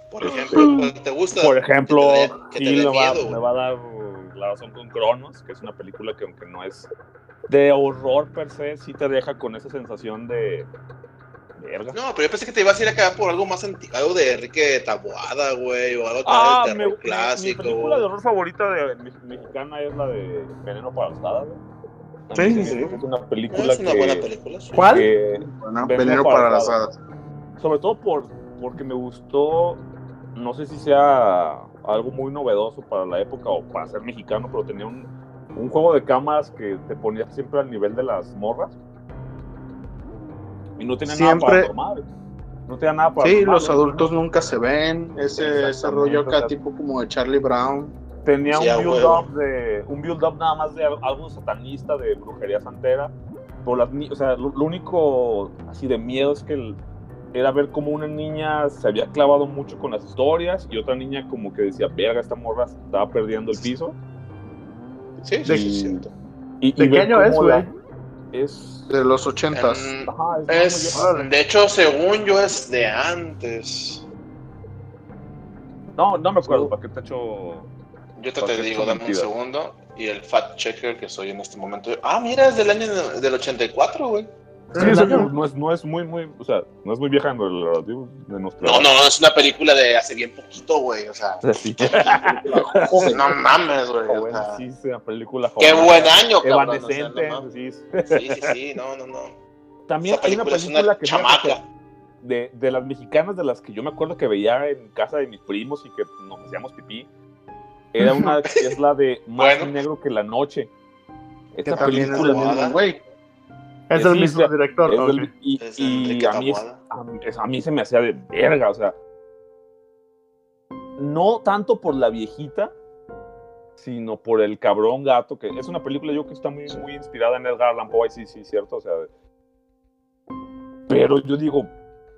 Por ejemplo, ¿cuál te gusta? Por ejemplo, que te dé- que te sí dé me, va, miedo, me va a dar la razón con Cronos, que es una película que aunque no es de horror per se, sí te deja con esa sensación de verga. No, pero yo pensé que te ibas a ir acá por algo más antiguo, algo de Enrique Taboada, güey, o algo Ah, de me- terror me- clásico. mi película de horror favorita de, me- mexicana es la de Veneno para las Hadas. Sí, sí, sí. Es una película es una que, buena película. sí. ¿Cuál? Veneno veneno para para las las hadas. sobre todo por, porque me gustó, no sé si sea algo muy novedoso para la época o para ser mexicano, pero tenía un, un juego de cámaras que te ponía siempre al nivel de las morras. Y no tenía nada Siempre- paranormal. No tenía nada para Sí, los adultos nunca se ven. Ese, ese rollo o sea, acá, tipo como de Charlie Brown. Tenía Sí, un build-up de un build-up nada más de algo satanista, de brujería santera. Pero las ni- o sea, lo, lo único así de miedo es que el- era ver cómo una niña se había clavado mucho con las historias y otra niña como que decía, verga, esta morra estaba perdiendo el piso. Sí, sí, ¿De- sí, cierto. Y, ¿De y qué año es, güey? Es... De los ochentas. En- Ajá, es- Es, de hecho, según yo, es de antes. No, no me acuerdo, ¿para qué te echo...? Yo te, ¿Para te digo, dame un segundo. Y el fact checker que soy en este momento. Ah, mira, es del año del 84, güey. Sí, no, es, no es muy, muy, o sea, no es muy vieja en relativo de nuestro. No, no, es una película de hace bien poquito, güey. O sea, sí. joven, no mames, güey. o Joven, sea, sí, es una película Qué buen año, cabrón. Evanescente, o sea, no mames. sí. sí, sí, no, no, no. También hay una película es película una que chamaca. de, de las mexicanas de las que yo me acuerdo que veía en casa de mis primos y que nos hacíamos pipí. Era una que es la de Más Bueno. negro que la noche. Que Esta es película güey. Es el mismo director. es y, a, mí a, se me hacía de verga, o sea. No tanto por la viejita, sino por el cabrón gato, que es una película yo que está muy, muy inspirada en Edgar Allan Poe, sí, sí, cierto, o sea. Pero yo digo,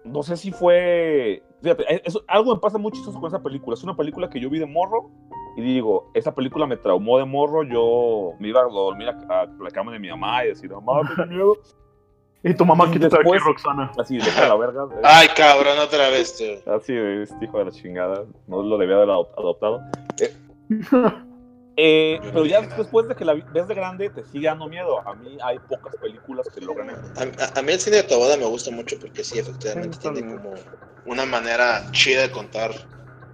no sé si fue. Fíjate, eso- algo me pasa muy chistoso con esa película. Es una película que yo vi de morro y digo, esa película me traumó de morro. Yo me iba a dormir a, a la cama de mi mamá y decir, mamá, tengo miedo. Y tu mamá Y de aquí, Roxana. Así, deja la verga. eh. Ay, cabrón, otra vez, tío. Así, este hijo de la chingada. No lo debía haber adop- adoptado. Eh, eh, pero ya después de que la ves de grande, te sigue dando miedo. A mí hay pocas películas que logran eso. A, a- a mí el cine de Taboada me gusta mucho porque sí, efectivamente Sí, tiene como una manera chida de contar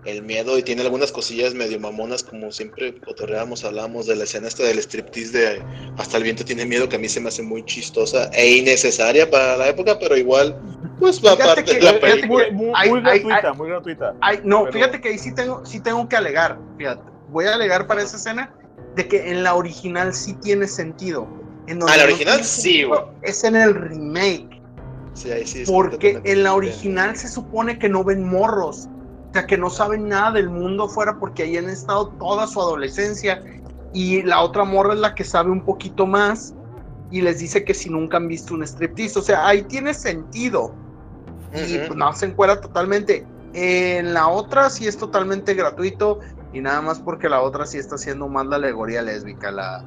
el miedo y tiene algunas cosillas medio mamonas, como siempre cotorreamos, hablamos de la escena esta del striptease de Hasta el viento tiene miedo, que a mí se me hace muy chistosa e innecesaria para la época, pero igual, pues va Fíjate parte de que- la película. Muy, muy, Hay- muy hay- gratuita, muy gratuita. No, Pero- fíjate que ahí sí tengo, sí tengo que alegar. Fíjate, voy a alegar para esa escena de que en la original sí tiene sentido. En donde Ah, la original sí, sentido Es en el remake. Sí, ahí sí Porque en la original se supone que no ven morros. O sea, que no saben nada del mundo afuera porque ahí han estado toda su adolescencia. Y la otra morra es la que sabe un poquito más. Y les dice que si nunca han visto un striptease. O sea, ahí tiene sentido. Y pues no se encuera totalmente. En la otra sí es totalmente gratuito. Y nada más porque la otra sí está haciendo más la alegoría lésbica. La,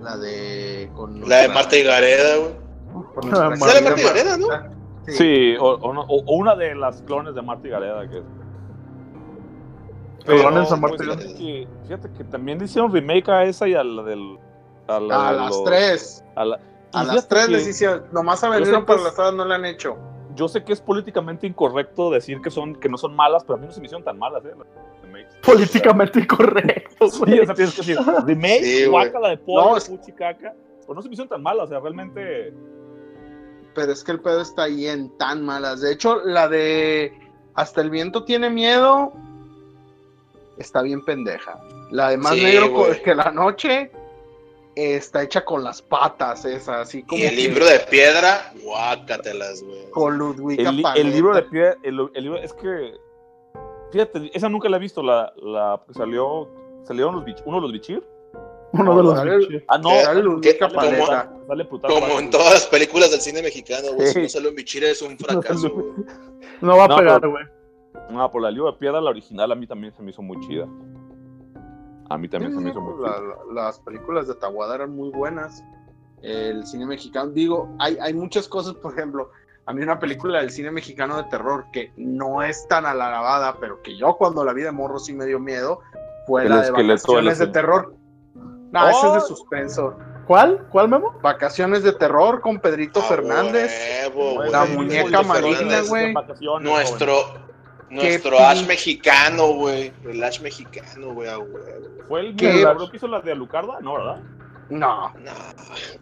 la de. Con La de Marta y Gareda, güey. Ah, Sí, la de querida Marta y Gareda, ¿no? Sí, o, o no- o- o una de las clones de Marta y Gareda. Que... De pues, Marta y fíjate, que, fíjate que también le hicieron remake a esa y a la del. A, la A de las los- tres. A, la- A y las tres que les hicieron. Nomás a sé para las no le han hecho. Yo sé que es políticamente incorrecto decir que son que no son malas, pero a mí no se me hicieron tan malas, ¿eh? remakes. Políticamente incorrecto, Sí, güey. o sea, tienes que decir, remake, Sí, guácala de pollo, No, es- puchi caca. Pero no se me hicieron tan malas, o sea, realmente. Pero es que el pedo está ahí en tan malas. De hecho, la de Hasta el viento tiene miedo. Está bien pendeja. La de Más Sí, negro güey. que la noche. Está hecha con las patas, esa, así como. Y el que libro de piedra, guácatelas, güey. Con Ludwika El, el libro de pie, el, el libro, es que. Fíjate, esa nunca la he visto, la, la salió. Salieron los bich, uno de los bichir. Uno de los Sale-. Ah, no, ¿Qué? Sale. Como en todas las películas del cine mexicano, güey. Si no sale un bichir es un fracaso. No va a No, pegar, güey. No, por la libro de piedra, la original, a mí también se me hizo muy chida. A mí también se me hizo muy La- chida. la- las películas de Tahuada eran muy buenas. El cine mexicano, digo, hay, hay muchas cosas, por ejemplo, a mí una película del cine mexicano de terror que no es tan alabada, pero que yo cuando la vi de morro sí me dio miedo, fue El la de Vacaciones de. Terror. No, ese es de Oh. suspenso. ¿Cuál? ¿Cuál, Memo? Vacaciones de Terror con Pedrito A Fernández. huevo. La muñeca Fernández. güey. Nuestro, nuestro Ash mexicano, güey. El Ash mexicano, güey, a. ¿Fue el que hizo la de Alucarda? No, ¿verdad? No, No,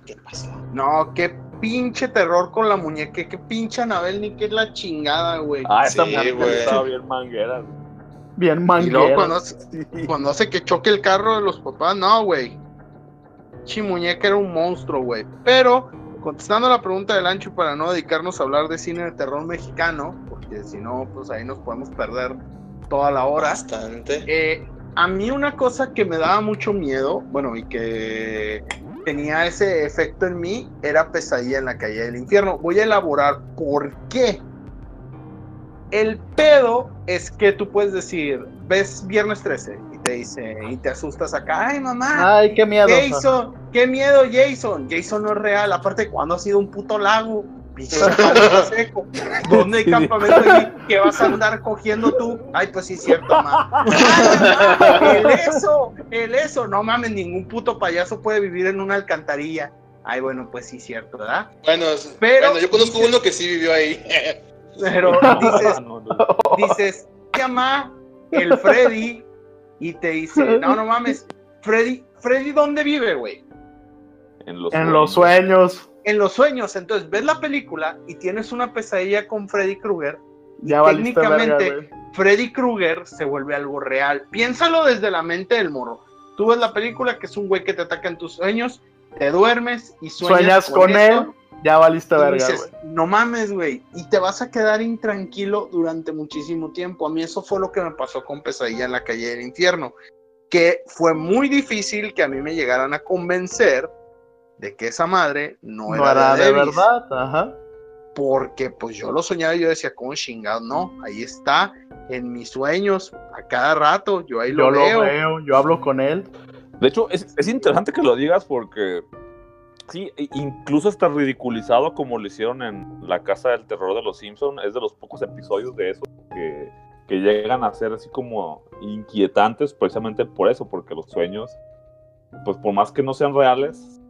¿qué pasó? no, qué pinche terror con la muñeca, qué pinche Anabel, ni qué es la chingada, güey. Ah, esa Sí, estaba bien manguera. Bien Y luego manguera. cuando hace, cuando hace que choque el carro de los papás, no, güey. Chimuñeca era un monstruo, güey. Pero, contestando la pregunta del ancho para no dedicarnos a hablar de cine de terror mexicano, porque si no, pues ahí nos podemos perder toda la hora. Bastante. Eh, a mí una cosa que me daba mucho miedo, bueno, y que tenía ese efecto en mí, era pesadilla en la calle del infierno. Voy a elaborar por qué. El pedo es que tú puedes decir, ves Viernes 13 y te dice, y te asustas acá, ay mamá, Ay, qué miedo. Jason, qué miedo Jason, Jason no es real, aparte cuando ha sido un puto lago, pinche seco, ¿dónde hay campamento ahí que vas a andar cogiendo tú? Ay, pues sí, cierto, mamá. El eso, el eso, no mames, ningún puto payaso puede vivir en una alcantarilla. Ay, bueno, pues sí, cierto, ¿verdad? Bueno, Pero bueno, yo conozco dices- uno que sí vivió ahí. Pero dices, No, no. dices, llama el Freddy y te dice, no, no mames, Freddy, Freddy, ¿dónde vive, güey? En los, En los sueños. En los sueños. Entonces ves la película y tienes una pesadilla con Freddy Krueger. Ya verga, Técnicamente. Freddy Krueger se vuelve algo real. Piénsalo desde la mente del morro. Tú ves la película que es un güey que te ataca en tus sueños, te duermes y sueñas, Sueñas con él, ya valiste verga, dices, no mames, güey, y te vas a quedar intranquilo durante muchísimo tiempo. A mí eso fue lo que me pasó con Pesadilla en la calle del infierno, que fue muy difícil que a mí me llegaran a convencer de que esa madre no, No era, era de, de Davis, verdad, ajá. porque pues yo lo soñaba y yo decía, como chingado, no, ahí está, en mis sueños, a cada rato, yo ahí Yo lo lo veo. veo, yo hablo con él. De hecho, es, es interesante que lo digas porque sí, e- incluso está ridiculizado como lo hicieron en La Casa del Terror de los Simpsons. Es de los pocos episodios de eso que, que llegan a ser así como inquietantes precisamente por eso, porque los sueños, pues por más que no sean reales,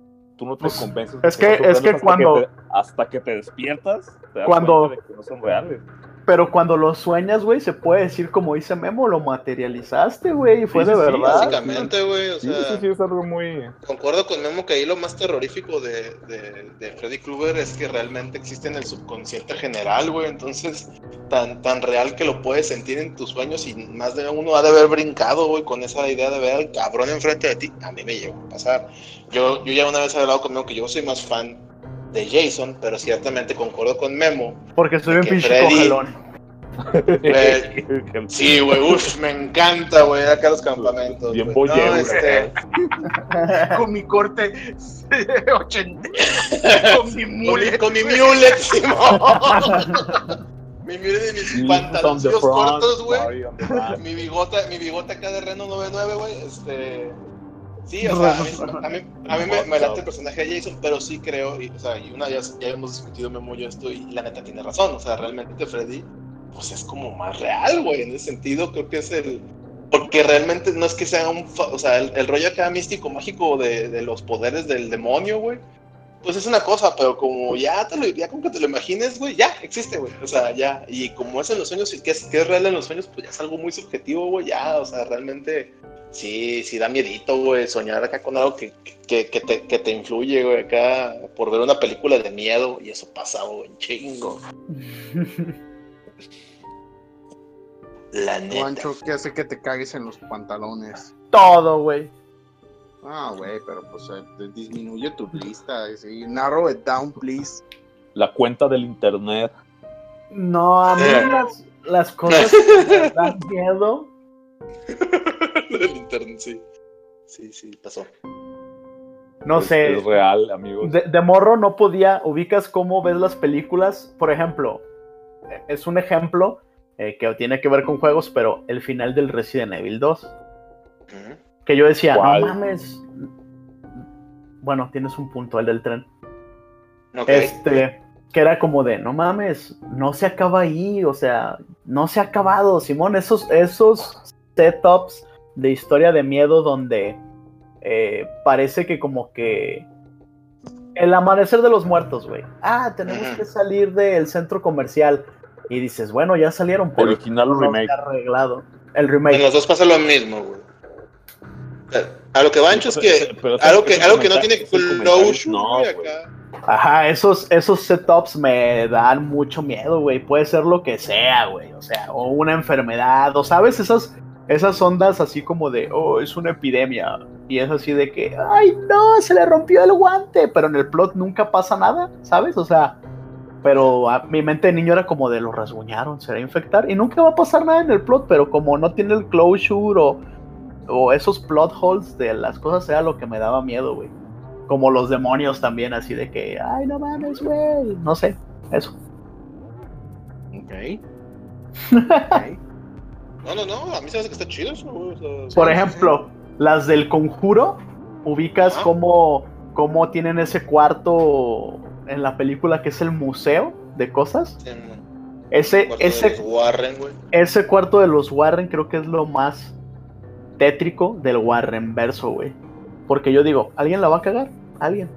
tú no te convences. es que- es que reales hasta cuando- te- hasta que te despiertas, te das Cuando- de que no son reales. Pero cuando lo sueñas, güey, se puede decir como dice Memo, lo materializaste, güey, y fue Sí, de sí, sí, verdad. Básicamente, güey. O Sí, sea, sí, sí, es algo muy... concuerdo con Memo que ahí lo más terrorífico de, de, de Freddy Krueger es que realmente existe en el subconsciente general, güey. Entonces, tan, tan real que lo puedes sentir en tus sueños y más de uno ha de haber brincado, güey, con esa idea de ver al cabrón enfrente de ti. A mí me llegó a pasar. Yo, yo ya una vez he hablado con Memo que yo soy más fan de Jason, pero ciertamente concuerdo con Memo. Porque soy un pinche Freddy-. Eh, Sí, güey, uff, me encanta, güey, acá los campamentos. Bien. No, boyero, este, Con mi corte 80, con mi con mi, mule. con mi mulet, Simón. mi mulet y mis front, cortos, güey. Mi bigota, mi bigota acá de Reno 99, güey. Este. Sí, o sea, a mí, a mí, a mí me, me late el personaje de Jason, pero sí creo, y, o sea, y una ya, ya hemos discutido Memo yo esto, y la neta tiene razón, o sea, realmente Freddy, pues es como más real, güey, en ese sentido, creo que es el. Porque realmente no es que sea un. fa- O sea, el, el rollo acá místico, mágico de, de los poderes del demonio, güey. Pues es una cosa, pero como ya te lo, ya como que te lo imagines, güey, ya existe, güey. O sea, ya. Y como es en los sueños, y que es, que es real en los sueños, pues ya es algo muy subjetivo, güey, ya. O sea, realmente. Sí, sí da miedito, güey, soñar acá con algo que, que, que te, que te influye, güey, acá por ver una película de miedo y eso pasa, güey, chingo. La neta. Juancho, ¿qué hace que te cagues en los pantalones? Todo, güey. Ah, güey, pero pues eh, disminuye tu lista. Sí. Narrow it down, please. La cuenta del internet. No, a mí Eh. las, las cosas que me dan miedo. Internet, sí. Sí, sí, pasó. No Es- sé. Es real, amigos. De, de morro no podía, ubicas cómo ves las películas, por ejemplo, eh, es un ejemplo eh, que tiene que ver con juegos, pero el final del Resident Evil 2, Ujú. que yo decía, ¿Cuál? no mames, bueno, tienes un punto, el del tren, Ok. este, que era como de, no mames, no se acaba ahí, o sea, no se ha acabado, Simón, esos, esos setups de historia de miedo donde eh, parece que como que el amanecer de los muertos, güey. Ah, tenemos que salir del centro comercial. Y dices, bueno, ya salieron, pero Original o no remake. arreglado. El En remake. los dos pasa lo mismo, güey. A lo que Bancho es que Pero algo que, algo que no tiene closure, no, acá. Ajá, esos, esos setups me dan mucho miedo, güey. Puede ser lo que sea, güey. O sea, o una enfermedad, o sabes, esas, esas ondas así como de, oh, es una epidemia. Y es así de que, ay, no, se le rompió el guante. Pero en el plot nunca pasa nada, ¿sabes? O sea, pero a mi mente de niño era como de lo rasguñaron, se va a infectar. Y nunca va a pasar nada en el plot, pero como no tiene el closure o, o esos plot holes de las cosas, era lo que me daba miedo, güey. Como los demonios también, así de que, ay, no mames, güey. No sé, eso. Ok. Ok. No, no, no, a mí se me hace que está chido eso, güey. o sea, Por sí, ejemplo, las del conjuro, ubicas Ajá. cómo, cómo tienen ese cuarto en la película que es el museo de cosas. sí, Ese, el cuarto de ese, los Warren, güey. ese cuarto de los Warren creo que es lo más tétrico del Warren verso, güey. Porque yo digo, ¿alguien la va a cagar? ¿Alguien?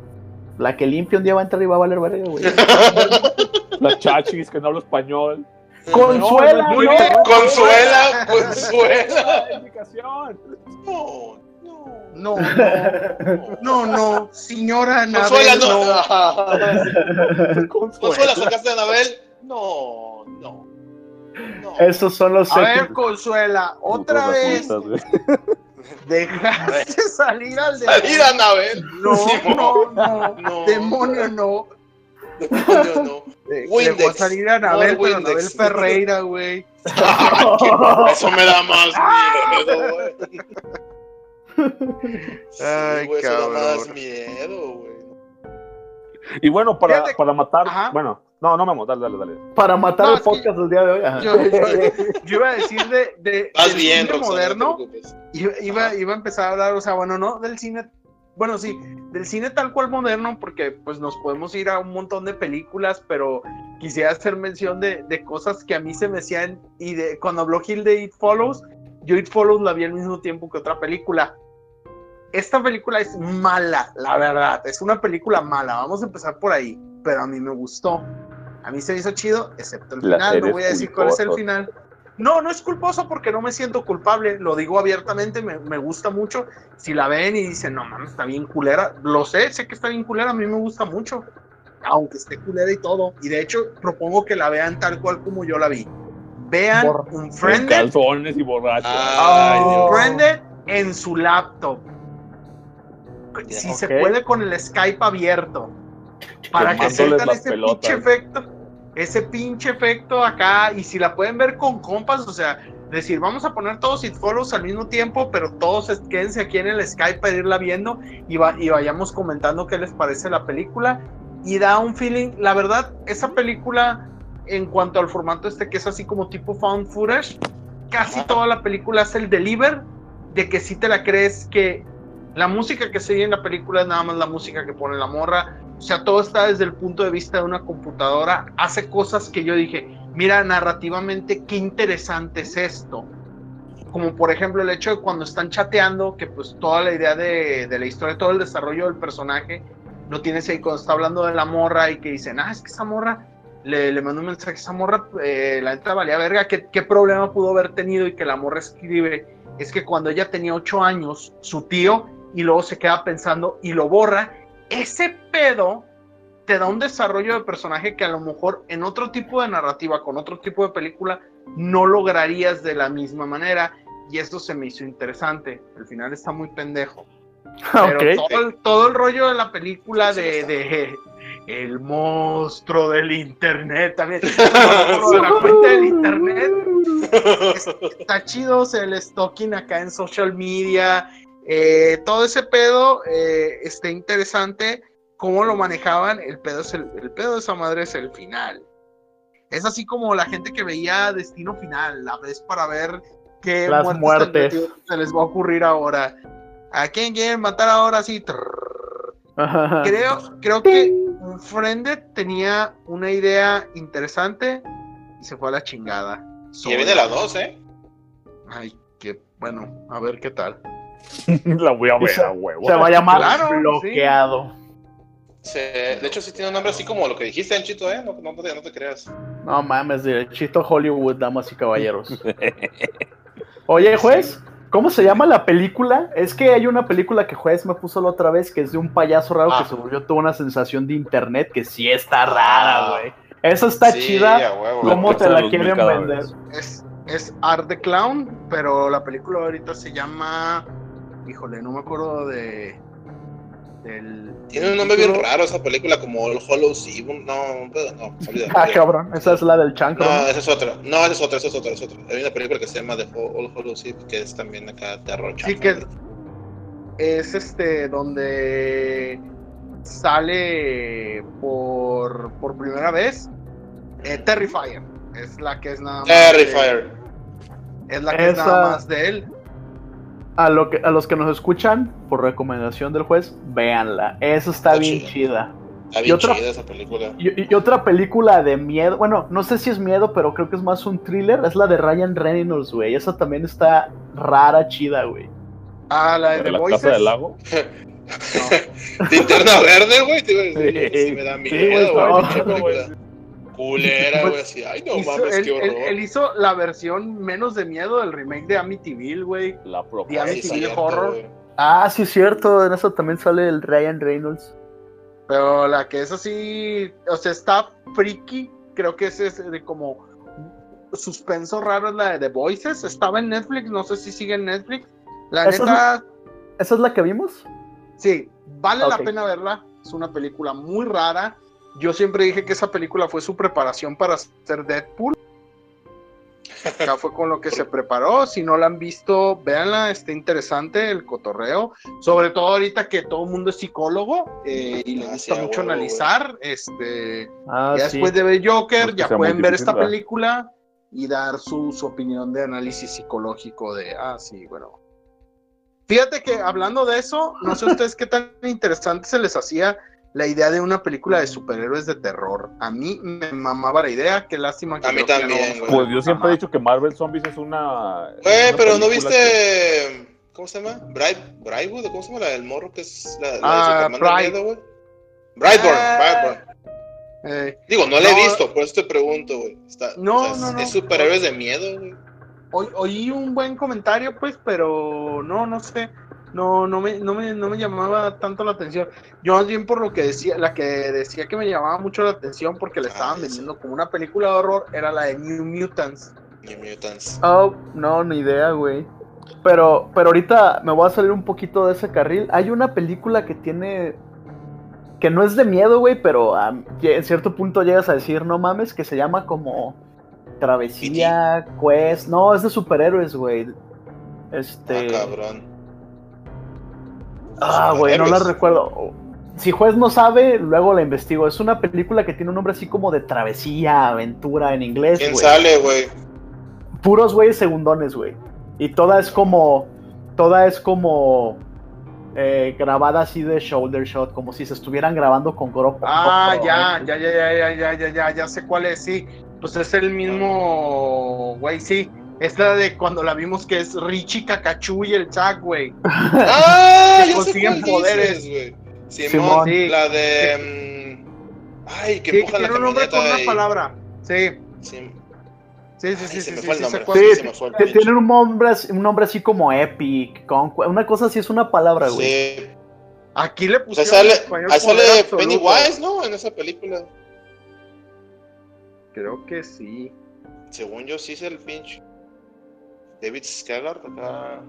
La que limpia un día va a entrar y va a valer verga, güey. Las chachis que no hablo español. Consuela, Muy no. bien. Consuela, consuela. No, no. No, no, no, no, señora Consuela, Anabel, no. no. Consuela, sacaste a Anabel. No, no. no. Esos son los A ver, Consuela, otra vez dejaste salir al Salir a Anabel. No, no, no, No. demonio no. No. Windex. Dejó salir a Anabel, No, pero Windex. Anabel Ferreira, güey. Eso me da más miedo, güey. Sí, Ay, güey, eso da más cabrón. miedo, güey. Y bueno, para, Fíjate- para matar. Ajá. Bueno, no, no me dale, dale, dale. Para matar No, el podcast del día de hoy. ajá. Yo, yo- yo iba a decir de, de Vas del bien, cine Roxana, moderno. no. Iba, iba a empezar a hablar, o sea, bueno, no del cine, bueno, sí, del cine tal cual moderno, porque pues nos podemos ir a un montón de películas, pero quisiera hacer mención de, de cosas que a mí se me hacían, y de cuando habló Gil de It Follows, yo It Follows la vi al mismo tiempo que otra película. Esta película es mala, la verdad, es una película mala, vamos a empezar por ahí, pero a mí me gustó. A mí se me hizo chido, excepto el final, no voy a decir cuál es el final. No, no es culposo porque no me siento culpable, lo digo abiertamente, me, me gusta mucho. Si la ven y dicen, no mames, está bien culera, lo sé, sé que está bien culera, a mí me gusta mucho, aunque esté culera y todo. Y de hecho, propongo que la vean tal cual como yo la vi. Vean Borra. un Con Friended, calzones y borrachos. Dios. Friended en su laptop. Si se puede con el Skype abierto. Para que sientan ese pinche efecto. Ese pinche efecto acá. Y si la pueden ver con compas, o sea, decir, vamos a poner todos It Follows al mismo tiempo, pero todos quédense aquí en el Skype para irla viendo y, va- y vayamos comentando qué les parece la película. Y da un feeling, la verdad, esa película, en cuanto al formato este que es así como tipo found footage, casi toda la película es el deliver de que si te la crees que la música que se oye en la película es nada más la música que pone la morra. O sea, todo está desde el punto de vista de una computadora. Hace cosas que yo dije, mira, narrativamente, qué interesante es esto. Como por ejemplo el hecho de cuando están chateando, que pues toda la idea de, la historia, todo el desarrollo del personaje, lo tienes ahí cuando está hablando de la morra y que dicen, ah, es que esa morra, le, le mandó un mensaje, esa morra, eh, la neta valía verga, ¿qué, ¿qué problema pudo haber tenido? Y que la morra escribe, es que cuando ella tenía ocho años, su tío, y luego se queda pensando y lo borra, ese pedo te da un desarrollo de personaje que a lo mejor en otro tipo de narrativa, con otro tipo de película, no lograrías de la misma manera. Y esto se me hizo interesante. El final está muy pendejo. Pero Ok. todo, el, todo el rollo de la película Sí, de, de el monstruo del internet también. El de la cuenta del internet. Está chido o sea, el stalking acá en social media. Eh, todo ese pedo eh, está interesante. Cómo lo manejaban. El pedo, es el, el pedo de esa madre es el final. Es así como la gente que veía Destino Final. La ves para ver qué Las muertes se les va a ocurrir ahora. ¿A quién quieren matar ahora? Sí. Creo, creo que Friended tenía una idea interesante y se fue a la chingada. Y ya viene la 2, ¿eh? Ay, qué bueno, a ver qué tal. La voy a ver se- a huevo. Se va a llamar Claro, bloqueado. De hecho, sí tiene un nombre así como lo que dijiste, Anchito, ¿eh? No, no, no te, no te creas. No mames, derechito Hollywood, damas y caballeros. Oye, juez, ¿cómo se llama la película? Es que hay una película que juez me puso la otra vez que es de un payaso raro Ah. que se volvió toda una sensación de internet que sí está rara, Ah. güey. Esa está Sí, chida. huevo. ¿Cómo te la quieren vender? Es, es Art the Clown, pero la película ahorita se llama. Híjole, no me acuerdo de. Del, Tiene un nombre bien raro esa película, como el Hollow Sea. un- No, no, olvídalo, Ah, cabrón, esa es la del chancro. No, ¿no? esa es otra. No, esa es otra, esa es otra, esa es otra. Hay una película que se llama The Hol- Hollow Sea, que es también acá terror. Sí, chafa. que es este donde sale por, por primera vez eh, Terrifier. Es la que es nada más. de- Terrifier. es la que es nada más de él. A, lo que, a los que nos escuchan, por recomendación del juez, véanla. Esa está Está bien chida. chida. Está Y bien otra- chida esa película. Y, y otra película de miedo, bueno, no sé si es miedo, pero creo que es más un thriller, es la de Ryan Reynolds, güey. Esa también está rara, chida, güey. Ah, la de ¿De The la Voices. casa del lago. Linterna verde, güey. Sí. sí me da miedo, güey, güey. güey. Culera, güey, así. Ay, no Hizo- mames, él, qué él- horror. él hizo la versión menos de miedo del remake de Amityville, güey. La Sí, Amityville cierto, Horror. güey. Ah, sí, es cierto. En eso también sale el Ryan Reynolds. Pero la que es así, o sea, está freaky. Creo que ese es de como suspenso raro, es la de The Voices. Estaba en Netflix, no sé si sigue en Netflix. La Esa es neta, ¿Esa es la que vimos? sí, vale la pena verla. Es una película muy rara. Yo siempre dije que esa película fue su preparación para ser Deadpool. Ya fue con lo que se preparó. Si no la han visto, véanla, está interesante el cotorreo. Sobre todo ahorita que todo el mundo es psicólogo eh, y le Ah, gusta sí, mucho analizar. Este, Ah, ya sí. después de ver Joker, ya pueden ver esta ¿verdad? película y dar su, su opinión de análisis psicológico de, ah, sí, bueno. Fíjate que hablando de eso, no sé ustedes qué tan interesante se les hacía la idea de una película de superhéroes de terror. A mí me mamaba la idea, qué lástima que A mí también, güey. Pues yo siempre he dicho que Marvel Zombies es una. Güey, una pero ¿no película que- viste. ¿Cómo se llama? Bright, Brightwood, ¿o ¿cómo se llama la del morro que es la, la Ah, de Superman Bright. güey? Brightburn, Ah. Brightburn. Eh, Digo, no la he No. visto, por eso te pregunto, güey. Está- No, o sea, es- no, no. Es superhéroes de miedo, güey. oí un buen comentario, pues, pero no, no sé. No, no me, no me, no me llamaba tanto la atención. Yo más bien por lo que decía, la que decía que me llamaba mucho la atención porque le Ah, estaban ya vendiendo como una película de horror, era la de New Mutants. New Mutants. Oh, no, ni idea, güey. Pero, pero ahorita me voy a salir un poquito de ese carril. Hay una película que tiene. que no es de miedo, güey, pero ah, en cierto punto llegas a decir, no mames, que se llama como. Travesía, Quest. No, es de superhéroes, güey. Este. Ah, cabrón. Ah, güey, no la recuerdo. Si juez no sabe, luego la investigo. Es una película que tiene un nombre así como de travesía, aventura en inglés, ¿Quién sale, güey? Puros güeyes segundones, güey. Y toda es como. Toda es como. eh, grabada así de shoulder shot, como si se estuvieran grabando con GoPro. Ah, ya, ya, ya, ya, ya, ya, ya, ya sé cuál es, sí. Pues es el mismo, güey, sí. Es la de cuando la vimos que es Richie Cacachú y el Zack, güey. ¡Ah! Que ya sé consiguen cuál poderes. dices, güey. Simón, Simón. Sí. la de. mm, Ay, que Sí, que empujan la tiene un nombre con una palabra. Sí, Sí. sí, sí, Ay, sí, se sí, me sí, fue el sí, nombre. sé cuál. Sí, se me fue el Que pinche. tienen un nombre, así- un nombre así como Epic, Conquest, una cosa así es una palabra, güey. Sí. Aquí le pusieron sale, en español ahí sale. Pennywise, ¿no? En esa película. Creo que sí. Según yo, sí es el pinche. David acá.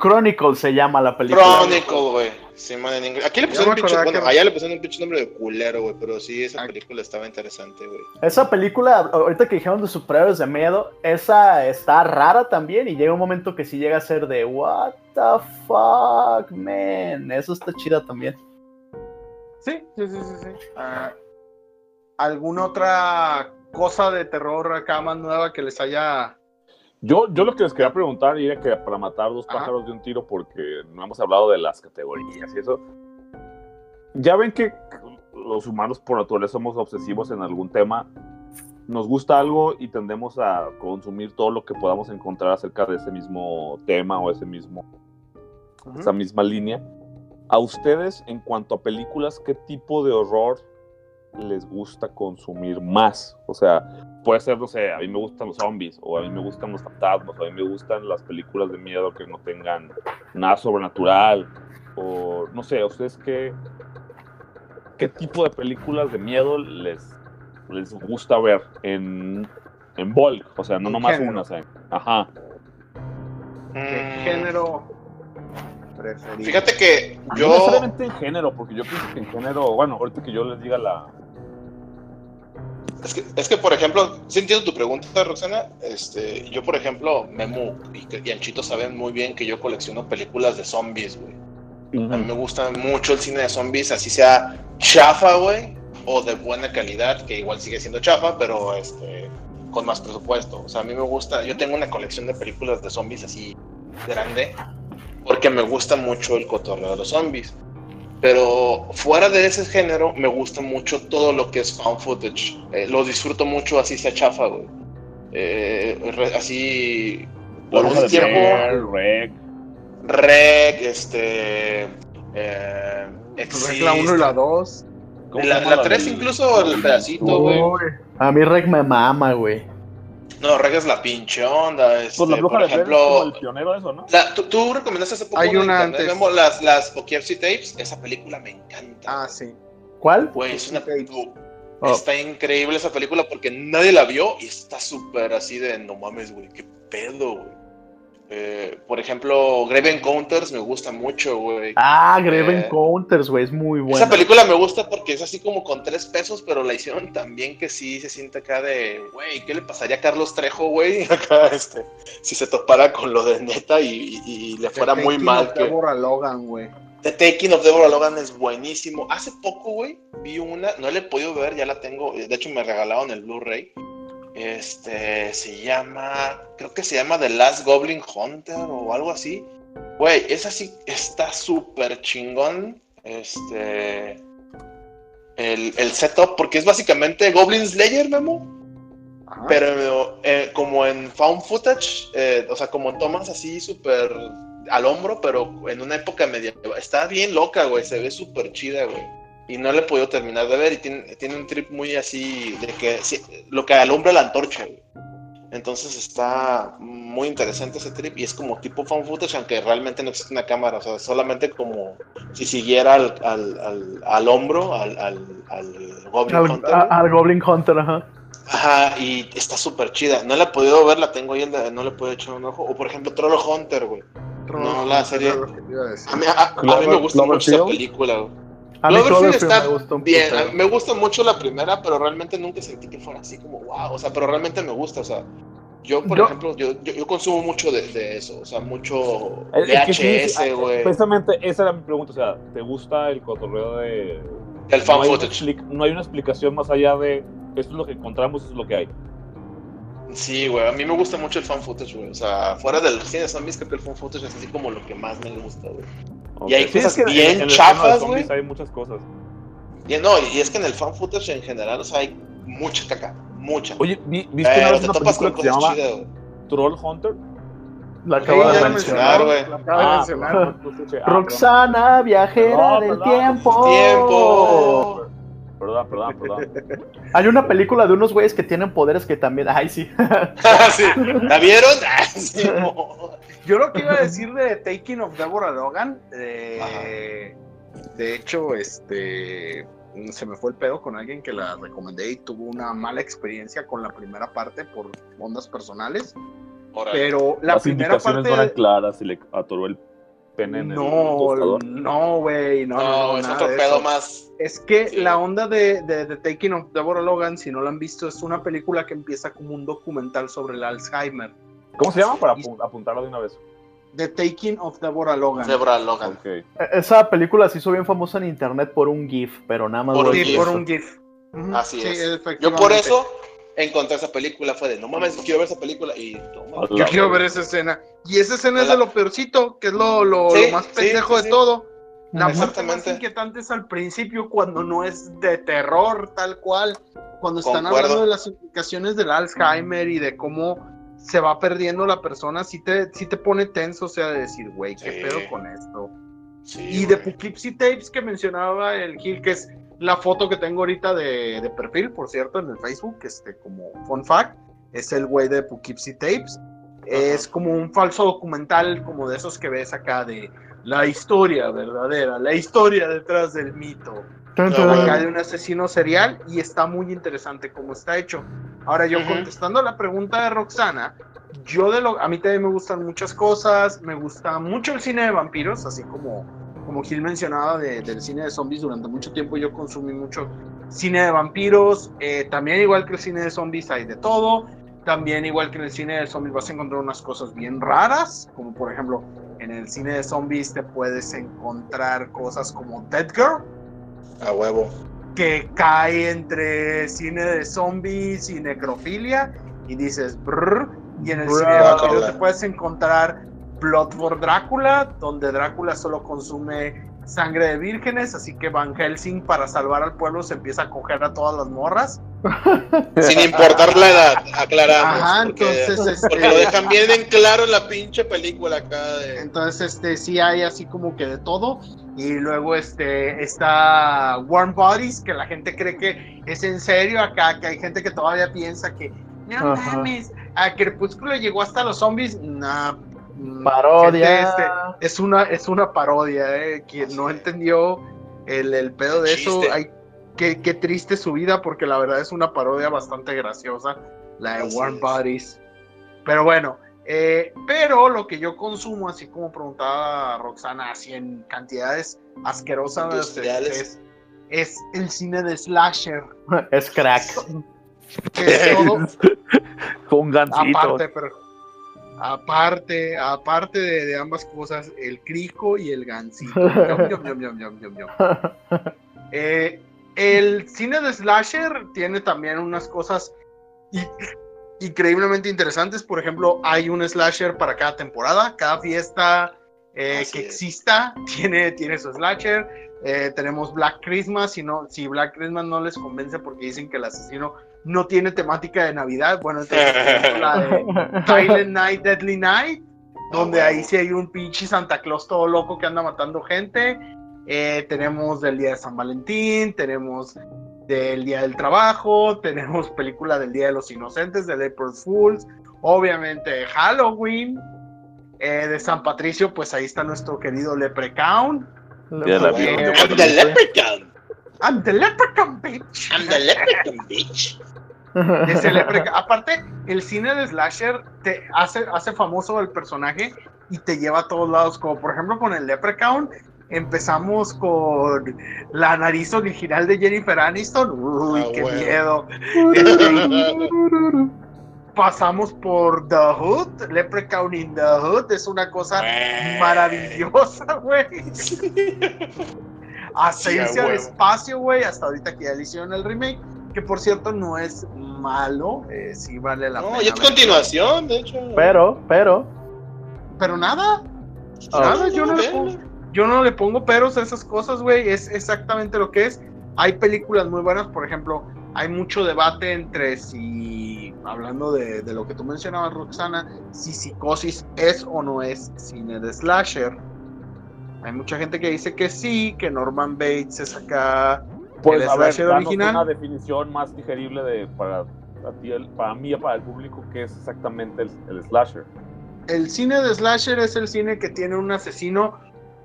Chronicle se llama la película. Chronicle, güey. Sí, man, en inglés. Aquí le pusieron un pinche. acordaba Bueno, que- allá le pusieron un pinche nombre de culero, güey. Pero sí, esa Ah. película estaba interesante, güey. Esa película, ahorita que dijeron de superhéroes de miedo, esa está rara también y llega un momento que sí llega a ser de what the fuck, man. Eso está chida también. Sí, sí, sí, sí. sí. Ah, ¿Alguna otra cosa de terror acá más nueva que les haya... Yo, yo lo que les quería preguntar era que para matar dos Ajá. pájaros de un tiro, porque no hemos hablado de las categorías y eso. Ya ven que los humanos por naturaleza somos obsesivos en algún tema. Nos gusta algo y tendemos a consumir todo lo que podamos encontrar acerca de ese mismo tema o ese mismo, esa misma línea. A ustedes, en cuanto a películas, ¿qué tipo de horror les gusta consumir más? O sea, puede ser, no sé, a mí me gustan los zombies, o a mí me gustan los fantasmas, o a mí me gustan las películas de miedo que no tengan nada sobrenatural, o no sé, ¿a ustedes qué, qué tipo de películas de miedo les, les gusta ver en, en bulk? O sea, no nomás género. una, o sea, ajá. ¿Qué Mm, género preferido? Fíjate que No yo. necesariamente en género, porque yo pienso que en género, bueno, ahorita que yo les diga la... Es que, es que, por ejemplo, sí entiendo tu pregunta, Roxana. Este, yo, por ejemplo, Memo y, y Anchito saben muy bien que yo colecciono películas de zombies, güey. A mí me gusta mucho el cine de zombies, así sea chafa, güey, o de buena calidad, que igual sigue siendo chafa, pero este, con más presupuesto. O sea, a mí me gusta, yo tengo una colección de películas de zombies así grande, porque me gusta mucho el cotorreo de los zombies. Pero fuera de ese género, me gusta mucho todo lo que es found footage. Eh, lo disfruto mucho así sea chafa, güey. Eh, re- así, por un tiempo... Rec. Rec, este. Eh, la 1 y la 2. ¿Cómo se La, la 3 del- incluso el pedacito, güey. A mí Rec me mama, güey. No, Reg es la pinche onda. Este, Pues la bruja por de Blair es como el ejemplo, pionero de eso, ¿no? la- ¿tú, tú recomendaste hace poco Hay una internet, antes. Memo, las, las Poughkeepsie Tapes. Esa película me encanta. Ah, sí. ¿Cuál? Güey, es una Poughkeepsie Oh. Está increíble esa película porque nadie la vio y está súper así de no mames, güey, qué pedo, güey. Eh, por ejemplo, Grave Encounters me gusta mucho, güey. Ah, Grave Eh, Encounters, güey, es muy buena. Esa película me gusta porque es así como con tres pesos, pero la hicieron también que sí se siente acá de, güey, ¿qué le pasaría a Carlos Trejo, güey? Acá, este, si se topara con lo de neta y, y- y le fuera The muy Taking mal. of Que... Deborah Logan, güey. The Taking of Deborah Logan es buenísimo. Hace poco, güey, vi una, no la he podido ver, ya la tengo, de hecho me regalaron el Blu-ray. Este, se llama, creo que se llama The Last Goblin Hunter o algo así. Güey, esa sí está súper chingón. Este, el, el setup, porque es básicamente Goblin Slayer, Memo. Ajá. Pero eh, como en found footage, eh, o sea, como en tomas así súper al hombro, pero en una época medieval. Está bien loca, güey, se ve súper chida, güey. Y no le he podido terminar de ver y tiene, tiene un trip muy así de que sí, lo que alumbra la antorcha, güey. Entonces está muy interesante ese trip y es como tipo found footage, aunque realmente no existe una cámara, o sea, solamente como si siguiera al, al, al, al hombro, al, al, al Goblin Al, Hunter, a- al Goblin Hunter, ajá. Ajá, y está súper chida. No la he podido ver, la tengo ahí, en la- no le puedo echar un ojo. O por ejemplo, Troll Hunter, güey. No, la serie- a mí, a- a mí me gusta mucho esa película, güey. A mí Cloverfield está me gusta un bien. Me gusta mucho la primera, pero realmente nunca sentí que fuera así como wow. O sea, pero realmente me gusta. O sea, yo, por Yo- ejemplo, yo, yo, yo consumo mucho de, de eso. O sea, mucho Es- es que VHS, güey. Precisamente esa era mi pregunta, o sea, ¿te gusta el cotorreo de... El fan no hay, footage. expli- no hay una explicación más allá de esto es lo que encontramos, esto es lo que hay. Sí, güey. A mí me gusta mucho el fan footage, güey. O sea, fuera del cine de zombies, creo que el fan footage es así como lo que más me gusta, güey. Ok. Y hay cosas es que bien en chafas, de güey. Hay muchas cosas. Y no, y es que en el fan footage en general, o sea, hay mucha caca. Mucha. Oye, ¿vi- ¿viste una vez una película que se llama güey. Troll Hunter? La Sí, acabo ya de mencionar. güey. La acaba de Ah, mencionar. perdón, pues. Ah, Roxana, viajera Perdón, del perdón. tiempo. Tiempo. Perdón, perdón, perdón. Hay una película de unos güeyes que tienen poderes que también. Ay, sí. Sí. ¿La vieron? Ah, sí. Yo lo que iba a decir de Taking of Deborah Logan, eh, de hecho, este se me fue el pedo con alguien que la recomendé y tuvo una mala experiencia con la primera parte por ondas personales, pero la Las primera indicaciones parte no eran claras y le atoró el pene en no, no, güey, no, no, No, no, es otro pedo eso. más. Es que Sí. la onda de, de, de Taking of Deborah Logan, si no la han visto, es una película que empieza como un documental sobre el Alzheimer. ¿Cómo se llama para apu- apuntarlo de una vez? The Taking of Deborah Logan. Deborah Logan. Ok. Esa película se hizo bien famosa en internet por un GIF, pero nada más. Por un GIF. por eso. un GIF. Ujú, Así sí, es. Yo por eso encontré esa película. Fue de no mames, quiero ver esa película. Y toma. Yo quiero ver esa escena. Y esa escena es de lo peorcito, que es lo, lo, Sí, lo más pendejo sí, de sí. todo. La parte más inquietante es al principio, cuando no es de terror, tal cual. Cuando están Concuerdo. hablando de las implicaciones del Alzheimer y de cómo se va perdiendo la persona, sí te, sí te pone tenso, o sea, de decir, güey, ¿qué Sí. pedo con esto? Sí, Y de güey. Poughkeepsie Tapes que mencionaba el Gil, que es la foto que tengo ahorita de, de perfil, por cierto, en el Facebook, este, como fun fact, es el güey de Poughkeepsie Tapes. Es como un falso documental, como de esos que ves acá de la historia verdadera, la historia detrás del mito. Tan, No, tan. güey. Acá de un asesino serial y está muy interesante cómo está hecho. Ahora yo Ujú. contestando la pregunta de Roxana, yo de lo, a mí también me gustan muchas cosas, me gusta mucho el cine de vampiros, así como, como Gil mencionaba de- del cine de zombies, durante mucho tiempo yo consumí mucho cine de vampiros, eh, también igual que el cine de zombies hay de todo, también igual que en el cine de zombies vas a encontrar unas cosas bien raras, como por ejemplo en el cine de zombies te puedes encontrar cosas como Dead Girl, A huevo. que cae entre cine de zombies y necrofilia y dices brr, y en el Brr. cine de vampiros te puedes encontrar Blood for Drácula donde Drácula solo consume sangre de vírgenes así que Van Helsing para salvar al pueblo se empieza a coger a todas las morras Sin importar la edad, aclaramos. ajá porque, entonces porque lo este, dejan bien en claro en la pinche película acá de. entonces este sí hay así como que de todo Y luego este, está Warm Bodies, que la gente cree que es en serio acá, que hay gente que todavía piensa que, no mames, a Crepúsculo llegó hasta los zombies. Mm, Parodia. gente, este, es, una, es una parodia, eh. Quien no entendió el, el pedo de eso, Chiste. ay, qué, qué triste su vida, porque la verdad es una parodia bastante graciosa, la de Así Warm es. Bodies. Pero bueno, eh, pero lo que yo consumo, así como preguntaba Roxana, así en cantidades asquerosas, es, es el cine de slasher. Es crack. que es todo, Con gancitos. aparte, pero aparte, aparte de, de ambas cosas, el crico y el. Yum, yum, yum, yum. Eh, el cine de slasher tiene también unas cosas increíblemente interesantes. Por ejemplo, hay un slasher para cada temporada, cada fiesta eh, que es. exista tiene, tiene su slasher. Eh, tenemos Black Christmas, si, no, si Black Christmas no les convence porque dicen que el asesino no tiene temática de Navidad, bueno, entonces tenemos la de Silent Night, Deadly Night, donde Ah, ahí sí hay un pinche Santa Claus todo loco que anda matando gente. Eh, tenemos del Día de San Valentín, tenemos del Día del Trabajo, tenemos película del Día de los Inocentes, del April Fools, obviamente Halloween. Eh, de San Patricio, pues ahí está nuestro querido Leprechaun. Vi. Eh, I'm the leprechaun. I'm the Leprechaun, bitch. I'm the leprechaun, bitch. Es el lepre- Aparte, el cine de slasher te hace, hace famoso el personaje y te lleva a todos lados. Como por ejemplo con el Leprechaun, empezamos con la nariz original de Jennifer Aniston. Uy, Ah, qué bueno. miedo. Este, pasamos por The Hood, Leprechaun in the Hood. Es una cosa maravillosa, güey. Hasta Sí, espacio, güey. Hasta ahorita que ya le hicieron el remake. Que por cierto no es malo. eh, sí vale la No, pena. y es continuación, de hecho. Pero, pero. Pero nada. Ah, Nada, yo no, le pongo, yo no le pongo peros a esas cosas, güey. Es exactamente lo que es. Hay películas muy buenas, por ejemplo, hay mucho debate entre si, hablando de, de lo que tú mencionabas, Roxana, si Psicosis es o no es cine de slasher. Hay mucha gente que dice que sí, que Norman Bates es acá. Pues el a ver, original. una definición más digerible de para a ti, el- para mí y para el público que es exactamente el, el slasher. El cine de slasher es el cine que tiene un asesino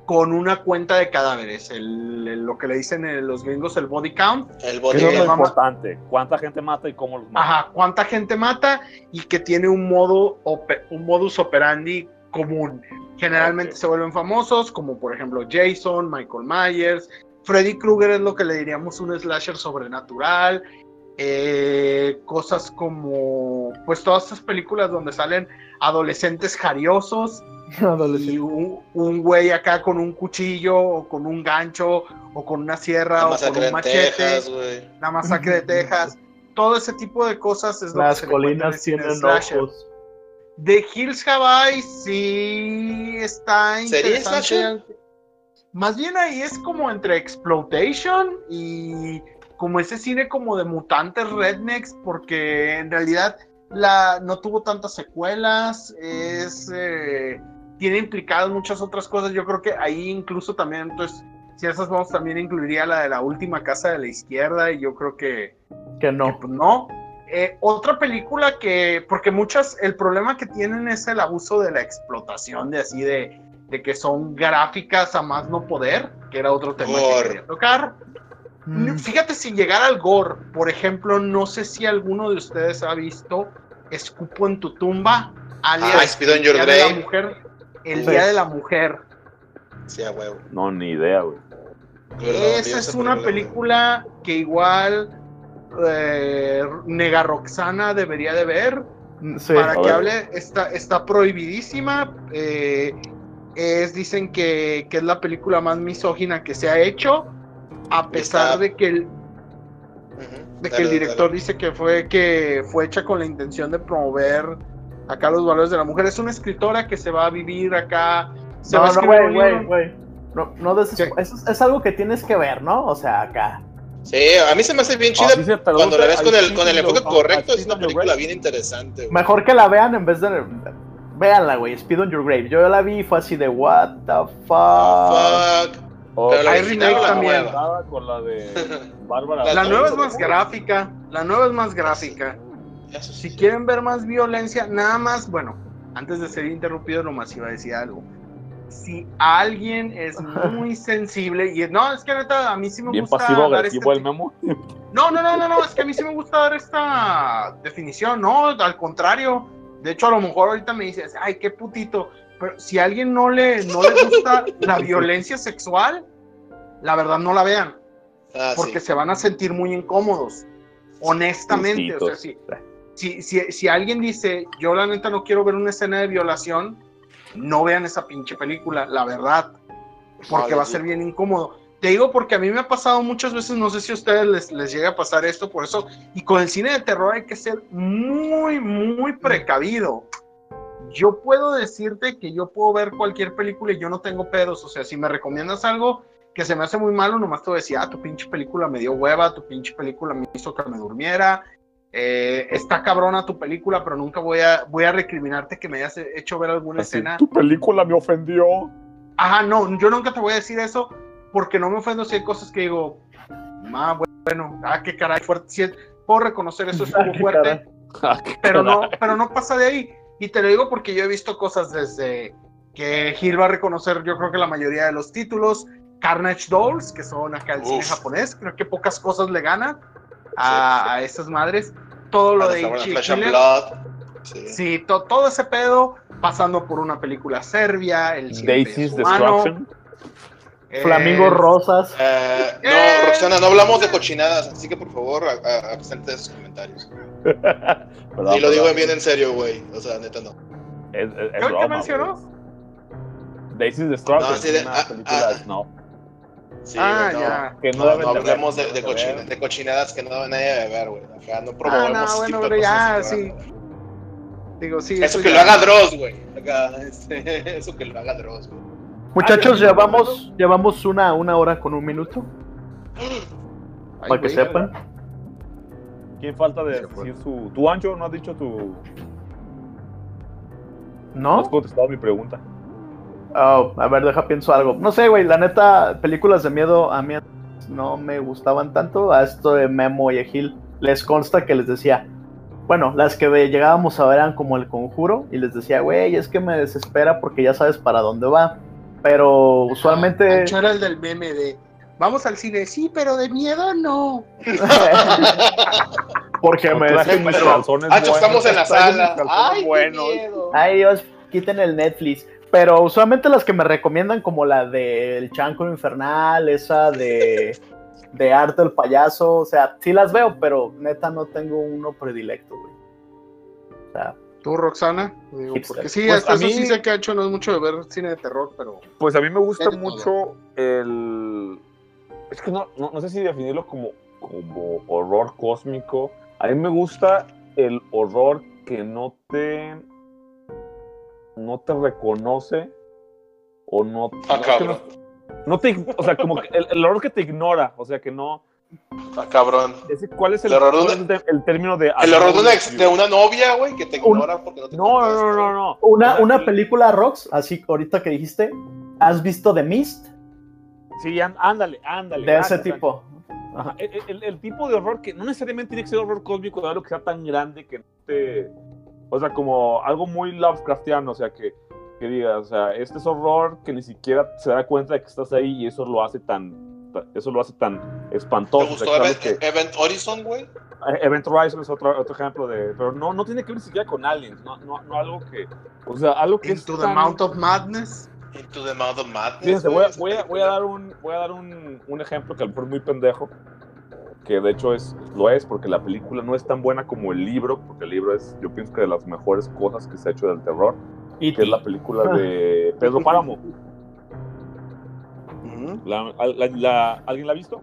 con una cuenta de cadáveres. El- el- lo que le dicen eh, los gringos, el body count. El Eso es bote. lo importante. ¿Cuánta gente mata y cómo los mata? Ajá, cuánta gente mata y que tiene un modo un modus operandi común. Generalmente se vuelven famosos, como por ejemplo Jason, Michael Myers, Freddy Krueger es lo que le diríamos un slasher sobrenatural. eh, cosas como, pues todas estas películas donde salen adolescentes jariosos y un, un güey acá con un cuchillo o con un gancho o con una sierra La o con un machete, Texas, güey. la masacre de Texas, todo ese tipo de cosas es lo Las que en el colinas tienen ojos. The Hills Have Eyes sí está ¿Sería interesante. slasher? Más bien ahí es como entre exploitation y como ese cine como de mutantes rednecks, porque en realidad la, no tuvo tantas secuelas, es eh, tiene implicadas muchas otras cosas. Yo creo que ahí incluso también, entonces, si esas vamos, también incluiría la de la última casa de la izquierda, y yo creo que Que que, no. pues, no. Eh, otra película que, porque muchas, el problema que tienen es el abuso de la explotación, de así de, de que son gráficas a más no poder, que era otro tema Gore. que quería tocar. Mm. Fíjate si llegar al gore, por ejemplo, no sé si alguno de ustedes ha visto Escupo en tu tumba, alias Ah, on el Your Día de la. Mujer, el Sí. Día de la Mujer. Sí, huevo. No, ni idea, güey. Perdón, Esa es una película que igual eh, Nega Roxana debería de ver Sí. para que ver. hable. Está, está prohibidísima. eh, es, dicen que, que es la película más misógina que se ha hecho, a pesar Está- de que el, de que el director dale. dice que fue que fue hecha con la intención de promover acá los valores de la mujer. Es una escritora que se va a vivir acá. Se va a No, no, escribir güey, un güey, güey. No, no des- es, es algo que tienes que ver, ¿no? O sea, acá. Sí, a mí se me hace bien chida. Se traduce Cuando la ves con el, con el enfoque correcto, es una película bien interesante, güey. Mejor que la vean en vez de. Véanla, güey. Speed on Your Grave. Yo la vi y fue así de, ¿What the fuck? Ah, fuck. Pero la Hay original remake o la también. nueva. Con la de Bárbara. La La nueva es más gráfica. La nueva es más gráfica. Eso sí. Si quieren ver más violencia, nada más, bueno, antes de ser interrumpido, nomás iba a decir algo. Si alguien es muy sensible, y no, es que neta, a mí sí me Bien gusta. pasivo dar agresivo este el memo. No, no, no, no, no, es que a mí sí me gusta dar esta definición, no, al contrario. De hecho, a lo mejor ahorita me dices, ay, qué putito. Pero si a alguien no le, no le gusta la violencia sexual, la verdad no la vean, Ah, porque sí. se van a sentir muy incómodos. Honestamente, o sea, si, si, si, si alguien dice, yo la neta no quiero ver una escena de violación, no vean esa pinche película, la verdad, porque va a ser bien incómodo. Te digo porque a mí me ha pasado muchas veces, no sé si a ustedes les, les llega a pasar esto, por eso, y con el cine de terror hay que ser muy, muy precavido. Yo puedo decirte que yo puedo ver cualquier película y yo no tengo pedos, o sea, si me recomiendas algo que se me hace muy malo, nomás te voy a decir, ah, tu pinche película me dio hueva, tu pinche película me hizo que me durmiera, eh, está cabrona tu película, pero nunca voy a, voy a recriminarte que me hayas hecho ver alguna Así, escena. tu película me ofendió. Ajá, no, yo nunca te voy a decir eso porque no me ofendo si hay cosas que digo, ah, bueno, ah, qué caray, fuerte, sí, puedo reconocer eso, es Ah, muy qué fuerte. Ah, pero no, pero no pasa de ahí. Y te lo digo porque yo he visto cosas desde que Gil va a reconocer, yo creo que la mayoría de los títulos, Carnage Dolls, que son acá el cine japonés, creo que pocas cosas le ganan a, a esas madres. Todo lo de Ichi. Sí. Sí, to- todo ese pedo, pasando por una película serbia, el cine Daisy's Destruction. Flamingos rosas. Eh, no, Eh. Roxana, no hablamos de cochinadas, así que por favor, abstente de esos comentarios. Perdón, y lo digo perdón. bien en serio, güey. O sea, neta no. Es, es, es ¿Qué- qué broma, mencionó? Daisy's Destruction No, de- una ah, película ah. de Snow. Sí, Ah, no. ya. Que no, No, deben no de hablemos de, de, deben de cochina- ver. de cochinadas que no nadie debe ver, güey. Acá no Ah, promovemos no, ese bueno, tipo de pero ya, cosas, sí. Digo, sí. Eso que ya. lo haga Dross, güey. Acá, este, eso que lo haga Dross, güey. Muchachos, llevamos, llevamos una, una hora con un minuto, Ay, para que güey. sepan. ¿Quién falta de decir su. ¿Tu Ancho? ¿No has dicho tu.? No ¿No? has contestado mi pregunta. Oh, a ver, deja pienso algo. No sé, güey, la neta, películas de miedo a mí no me gustaban tanto. A esto de Memo y Egil les consta que les decía, bueno, las que llegábamos a ver eran como el conjuro y les decía, güey, es que me desespera porque ya sabes para dónde va. Pero usualmente... Era el del meme de. Vamos al cine, sí, pero de miedo no. porque me Traje mis calzones buenos, estamos en la sala. Ay, buenos. Ay, Dios, quiten el Netflix. Pero usualmente las que me recomiendan, como la del Chanco Infernal, esa de, de Arte el Payaso, o sea, sí las veo, pero neta no tengo uno predilecto, güey. O sea, ¿Tú, Roxana? Digo, porque sí, Pues hasta a eso mí- sí sé que Ancho no es mucho de ver cine de terror, pero. Pues a mí me gusta mucho el. Es que no, no, no sé si definirlo como, como horror cósmico. A mí me gusta el horror que no te. no te reconoce o no. Ah, no, es que cabrón. no- no te, o sea, como que el, el horror que te ignora, o sea, que no. Ah, cabrón. ¿Cuál es el, El horror de es el, término de. El horror de una, ex- de una novia, güey, que te ignora porque no te No, no, no, no, no. una, una el- película, Rox, así ahorita que dijiste, ¿has visto The Mist? Sí, án- ándale, ándale. De ese gracias, tipo. Ajá, El, el- el tipo de horror que no necesariamente tiene que ser horror cósmico, algo que sea tan grande que no te. O sea, como algo muy Lovecraftiano, o sea, que, que digas, o sea, este es horror que ni siquiera se da cuenta de que estás ahí y eso lo hace tan. Eso lo hace tan ¿Te espantoso. o gustó es Event, que- Event Horizon, güey? eh, Event Horizon es otro, otro ejemplo de. Pero no, no tiene que ver ni siquiera con aliens, no, no, no algo que. O sea, algo que es. Into the tan- Mount of Madness. Into the Mouth of Madness. Fíjense, voy a, voy a- voy a dar, un, voy a dar un, un ejemplo que a lo mejor es muy pendejo, que de hecho es, lo es porque la película no es tan buena como el libro, porque el libro es, yo pienso que de las mejores cosas que se ha hecho del terror, Y que es la película de Pedro Páramo. La- la- la- ¿Alguien la ha visto?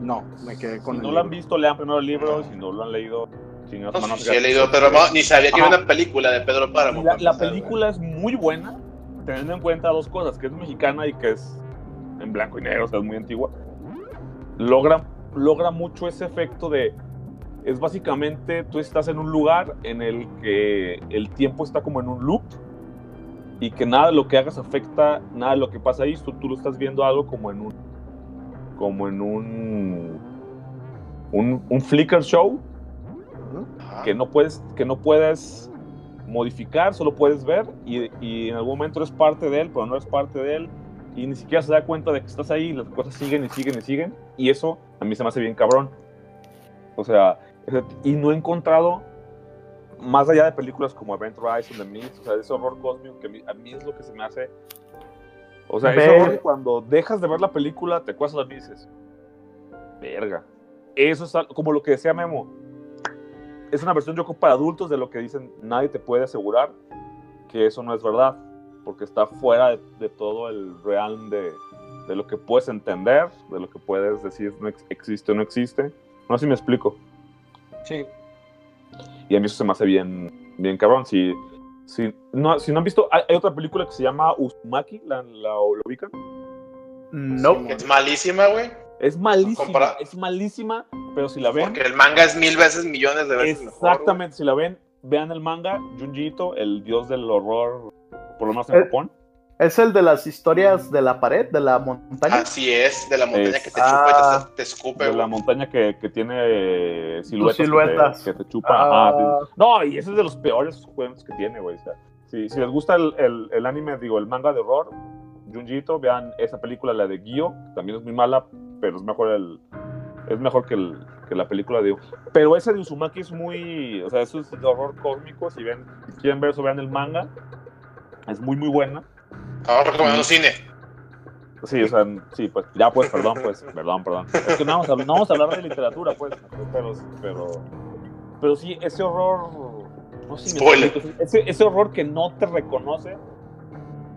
No, me quedé con Si el no la han visto, lean primero el libro, si no lo han leído, chingados, No, manos, sí, sí he leído Pedro Páramo, ni sabía que había una película de Pedro Páramo. La, la película es muy buena, teniendo en cuenta dos cosas, que es mexicana y que es en blanco y negro, o sea, es muy antigua. Logra, logra mucho ese efecto de... Es básicamente, tú estás en un lugar en el que el tiempo está como en un loop y que nada de lo que hagas afecta, nada de lo que pasa ahí, tú, tú lo estás viendo algo como en un, como en un, un, un Flickr show Ajá. que no puedes, que no puedes modificar, solo puedes ver y, y en algún momento eres parte de él, pero no eres parte de él y ni siquiera se da cuenta de que estás ahí y las cosas siguen y siguen y siguen y eso a mí se me hace bien cabrón. O sea, y no he encontrado más allá de películas como Event Rise and the Mist, o sea, ese horror cósmico que a mí, es lo que se me hace. O sea, ese Ver- horror que cuando dejas de ver la película, te acuerdas y dices, verga. Eso es como lo que decía Memo. Es una versión yo creo para adultos de lo que dicen, nadie te puede asegurar que eso no es verdad, porque está fuera de, de todo el realm de, de lo que puedes entender, de lo que puedes decir no ex- existe o no existe. No sé si me explico. Sí. Y a mí eso se me hace bien, bien cabrón. Si, si, no, si no han visto, hay, hay otra película que se llama Uzumaki, ¿la, la, ¿lo ubican? No. Es malísima, güey. Es malísima, Compara- es malísima, pero si la ven, Porque el manga es mil veces, millones de veces mejor, exactamente, si la ven, vean el manga, Junji Ito, el dios del horror, por lo menos en Eh, Japón. ¿Es el de las historias de la pared, de la montaña? Así es, de la montaña Es- que te chupa y Ah. te, te escupe, De la güey. montaña que, que tiene eh, siluetas, que te- siluetas. Que, te, chupa. Ah. ajá, sí. No, y ese es de los peores juegos que tiene, güey. O sea, si, si les gusta el, el, el anime, digo, el manga de horror, Junji Ito, vean esa película, la de Gyo, que también es muy mala, pero es mejor el es mejor que, el, que la película de pero ese de Uzumaki es muy o sea eso es de horror cósmico si ven si quieren ver eso vean el manga es muy muy buena Ahora recomendando cine. sí o sea sí pues ya pues perdón pues perdón perdón es que no vamos a, no vamos a hablar de literatura pues pero pero pero sí ese horror no Spoiler. explico, ese, ese horror que no te reconoce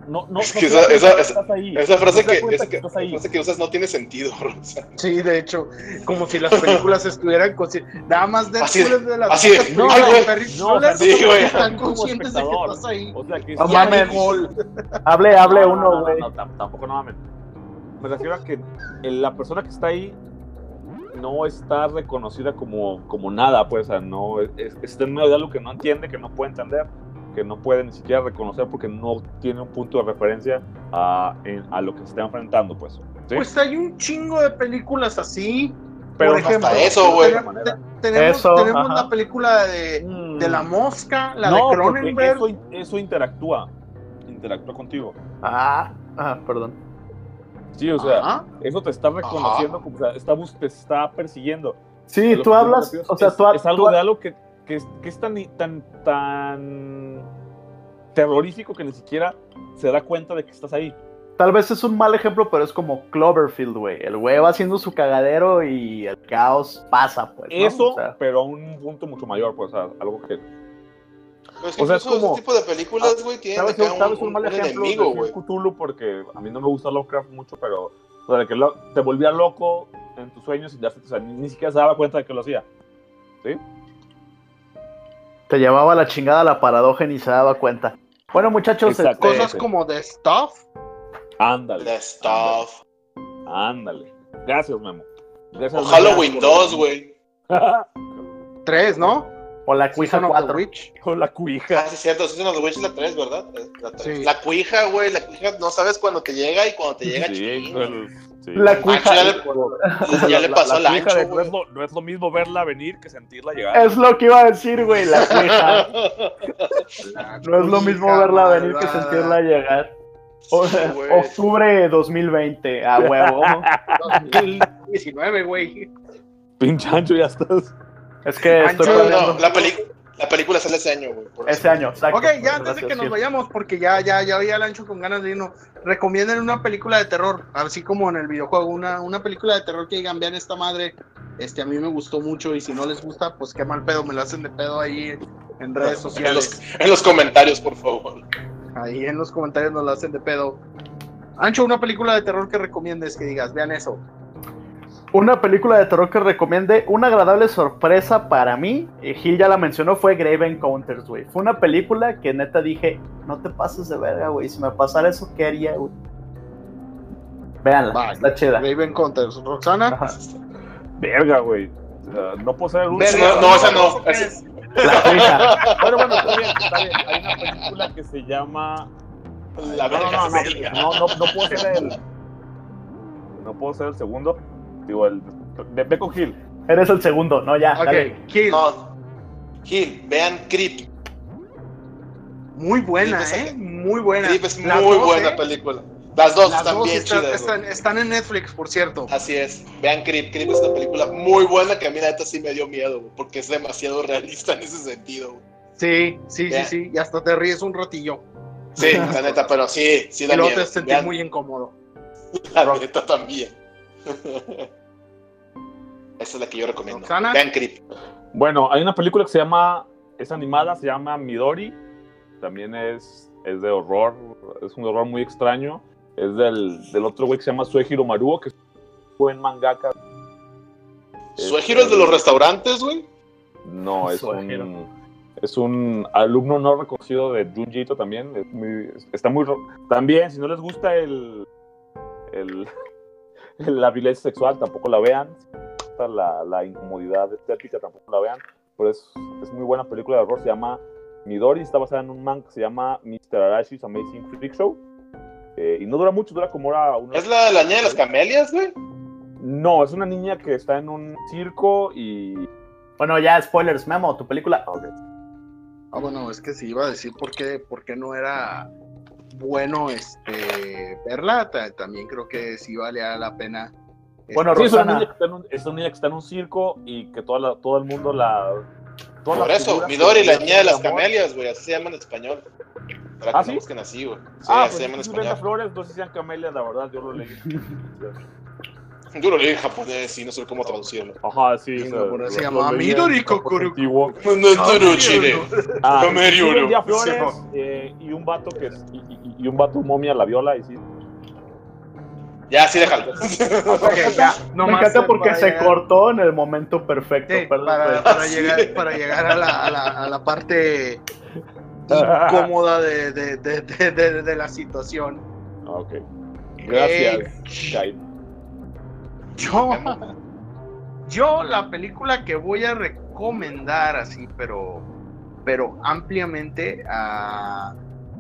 no no, Es no que esa- esa- estás ahí. Esa frase No que, esa que, estás ahí. frase que usas no tiene sentido, Sí, de hecho, como si las películas estuvieran conscientes. Nada más de Así de- las así de- no, No, sí, que Están conscientes de que estás ahí. o sea que No mames. Hable, hable No, no, uno, no, güey. no, tam- tampoco no mames. Me refiero a que el- la persona que está ahí no está reconocida como, como nada, pues, o sea, no, es- está en medio de algo que no entiende, que no puede entender, que no puede ni siquiera reconocer porque no tiene un punto de referencia a, en- a lo que se está enfrentando, pues. ¿sí? Pues hay un chingo de películas así. Pero por no ejemplo, hasta eso, güey. Tenemos, Eso, tenemos la película de, Mm. de La Mosca, la no, de Cronenberg. Eso, eso interactúa, interactúa contigo. Ah, ah, perdón. Sí, o sea, Ajá. eso te está reconociendo, como, o sea, está, te está persiguiendo. Sí, tú hablas, o sea, es, tú, es algo tú- de algo que, que es, que es tan, tan, tan terrorífico que ni siquiera se da cuenta de que estás ahí. tal vez es un mal ejemplo, pero es como Cloverfield, güey. El güey va haciendo su cagadero y el caos pasa, pues. ¿no? Eso, O sea, pero a un punto mucho mayor, pues, sea, algo que... Pero es que O sea, es como- ese tipo de películas, güey, tienen ¿Sabes, un, sabes un, un mal un ejemplo enemigo, de. Cthulhu? Porque a mí no me gusta Lovecraft mucho, pero... O sea, de que lo- te volvía loco en tus sueños y ya, o sea, ni, ni siquiera se daba cuenta de que lo hacía. ¿Sí? Te llevaba la chingada la paradoja y ni se daba cuenta. Bueno, muchachos, Exacto. este, Cosas como The Stuff. Ándale. The Stuff. Ándale. Gracias, Memo. Gracias, O Memo. Halloween 2, güey. Tres, ¿no? o la Cuija Season of the 4. Witch. Con la cuija. Ah, sí, es cierto. Season of the Witch es la 3, ¿verdad? La, tres. Sí. la cuija, güey. La cuija, no sabes cuándo te llega y cuando te llega, Sí, ching. Sí. La Ancho Cuija. ya le, ya le La- pasó la al cuija ancho, de- no, es lo, no es lo mismo verla venir que sentirla llegar. Es lo que iba a decir, güey, la Cuija. No es lo mismo verla venir que sentirla llegar. O- Sí, octubre 2020, a huevo. 2019, güey. Pinche ancho, ya estás. Es que estoy Ancho, No, planeando no, la, peli- la película sale ese año, güey. ese año, exacto. Ok, ya antes de que nos vayamos, porque ya, ya, ya veía el ancho con ganas de irnos, recomienden una película de terror, así como en el videojuego, una, una película de terror que digan, vean esta madre, este a mí me gustó mucho y si no les gusta, pues qué mal pedo, me lo hacen de pedo ahí en redes En sociales. los, en los comentarios, por favor. Ahí en los comentarios nos lo hacen de pedo. Ancho, una película de terror que recomiendes, que digas, vean eso. Una película de terror que recomiende, una agradable sorpresa para mí, eh, Gil ya la mencionó, fue Grave Encounters, güey. Fue una película que neta dije, no te pases de verga, güey. Si me pasara eso, ¿qué haría, güey? Véanla, Va, está chida. Raven Counters. Roxana. Ajá. Verga, güey. No puedo ser el. Verga, no, esa no, ¿qué esa- es? La. Bueno, bueno, está bien, está bien. Hay una película que se llama La No, no, no, no, no, no puedo ser el. No puedo ser el segundo. Digo, el. De Beco Hill. Eres el segundo, no, ya. dale. Ok, Kill. No. Gil, vean Creep. Muy buena, Creep es- ¿eh? Muy buena. Creep es Las muy dos, buena ¿eh? película. Las dos Las están dos bien están, chidas. están- en Netflix, por cierto. Así es. Vean Creep. Creep es una película muy buena que a mí la neta sí me dio miedo, porque es demasiado realista en ese sentido. Sí, sí, sí, Vean. sí. Y hasta te ríes un ratillo. Sí, la neta, pero sí, sí da luego miedo. te sentís Vean, muy incómodo. La neta también. Esa es la que yo recomiendo. Roxana. Vean Creep. Bueno, hay una película que se llama. Es animada, se llama Midori. También es, es de horror. Es un horror muy extraño. Es del, del otro güey que se llama Suehiro Maruo, que es un buen mangaka. ¿Suejiro es de los restaurantes, güey? No, es un. Es un alumno no reconocido de Junji también. Es muy, está muy. ro- También, si no les gusta el. el la violencia sexual, tampoco la vean. La, la incomodidad estética, tampoco la vean. Pero es, es muy buena película de horror. Se llama Midori. Está basada en un manga que se llama Mr. Arashi's Amazing Freak Show. Eh, y no dura mucho, dura como hora. Una... ¿Es la de la niña de las camelias, güey? No, es una niña que está en un circo y. Bueno, ya, spoilers, Memo, tu película. Ah, bueno, es que si iba a decir por qué, por qué no era bueno este verla, ta- también creo que sí valía la pena. este, Bueno, Sí, es, una niña que está en un, es una niña que está en un circo y que toda la- todo el mundo la. Por eso, Midori, que la niña de las camelias, güey, así se llama en español. Para que ¿Ah, no sí? busquen así, güey. Sí, Ah, así pues se llama en español. Flores, no sé si sean camelias, la verdad, yo lo leí. Yo lo leí en japonés y no sé cómo traducirlo. Ajá, sí. Sí, o sea, no, se lo- llama lo leí en Midori Kokoro. antiguo. Duro, chile. Ah, no. flores eh, y un vato que es- y, y- y un vato momia la viola y sí. Ya, sí, déjalo. Ya, Me encanta eh, porque se llegar- cortó en el momento perfecto. Sí, perdón, para, pues. para llegar, para llegar a la, a la, a la parte incómoda de, de, de, de, de- de la situación. Ah, Ok. Gracias, Kai. Yo, yo la película que voy a recomendar así, pero, pero ampliamente a,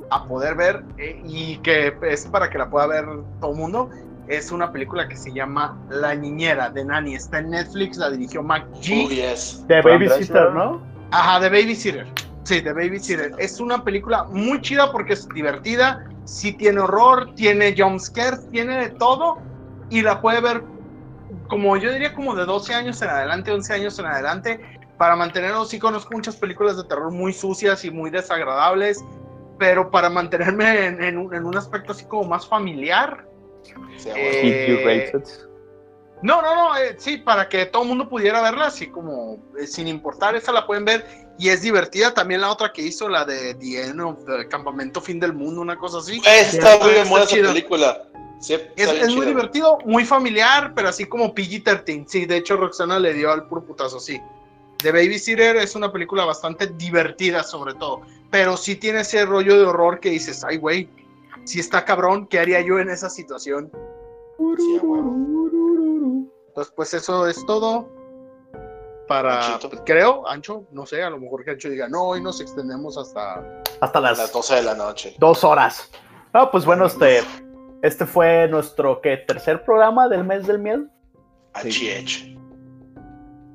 a poder ver eh, y que es para que la pueda ver todo el mundo, es una película que se llama La Niñera de Nani. Está en Netflix, la dirigió Mac G. Uy, yes. De Fran Babysitter. ¿no? Ajá, de Babysitter. Sí, de Babysitter. Es una película muy chida porque es divertida, sí tiene horror, tiene jumpscares, tiene de todo y la puede ver como yo diría como de 12 años en adelante, 11 años en adelante. Para mantenerlo, sí conozco muchas películas de terror muy sucias y muy desagradables, pero para mantenerme en, en un, en un aspecto así como más familiar, Sí, Eh, no, no, no, eh, sí, para que todo el mundo pudiera verla, así como eh, sin importar, esa la pueden ver y es divertida. También la otra que hizo, la de The End of the Campamento Fin del Mundo, una cosa así. Está muy moda esa chida. película. Sí, Es, es muy divertido, muy familiar, pero así como PG-13. Sí, de hecho, Roxana le dio al puro putazo, sí. The Babysitter es una película bastante divertida, sobre todo, pero sí tiene ese rollo de horror que dices, ay, güey, si está cabrón, ¿qué haría yo en esa situación? Sí. Entonces, pues eso es todo. Para, pues, creo, Ancho, no sé, a lo mejor que Ancho diga, no, hoy nos extendemos hasta... Hasta las las 12 de la noche. dos horas. No, pues bueno, este, este fue nuestro ¿qué? tercer programa del mes del miedo. HH.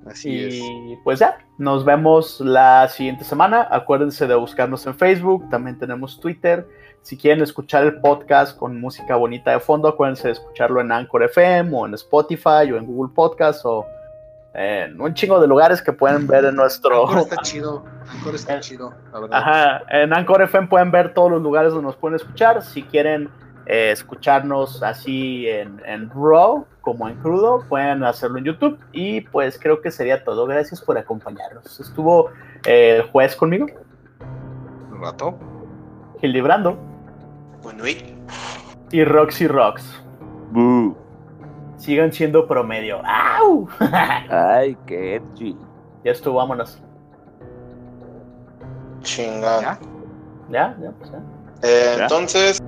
Así y pues ya, nos vemos la siguiente semana. Acuérdense de buscarnos en Facebook, también tenemos Twitter. Si quieren escuchar el podcast con música bonita de fondo, acuérdense de escucharlo en Anchor FM o en Spotify o en Google Podcast o en un chingo de lugares que pueden ver en nuestro... Anchor está chido, Anchor está Eh, chido, la verdad. Ajá, en Anchor FM pueden ver todos los lugares donde nos pueden escuchar. Si quieren eh, escucharnos así en, en RAW, como en crudo, pueden hacerlo en YouTube. Y pues creo que sería todo. Gracias por acompañarnos. Estuvo eh, el juez conmigo, Un rato. Gildibrando Bueno, y y Roxy Rocks. Boo. Sigan siendo promedio. ¡Au! Ay, qué edgy. ya estuvo, vámonos. chingada. ¿Ya? Ya, ya, pues ya. Eh, ¿Ya? entonces,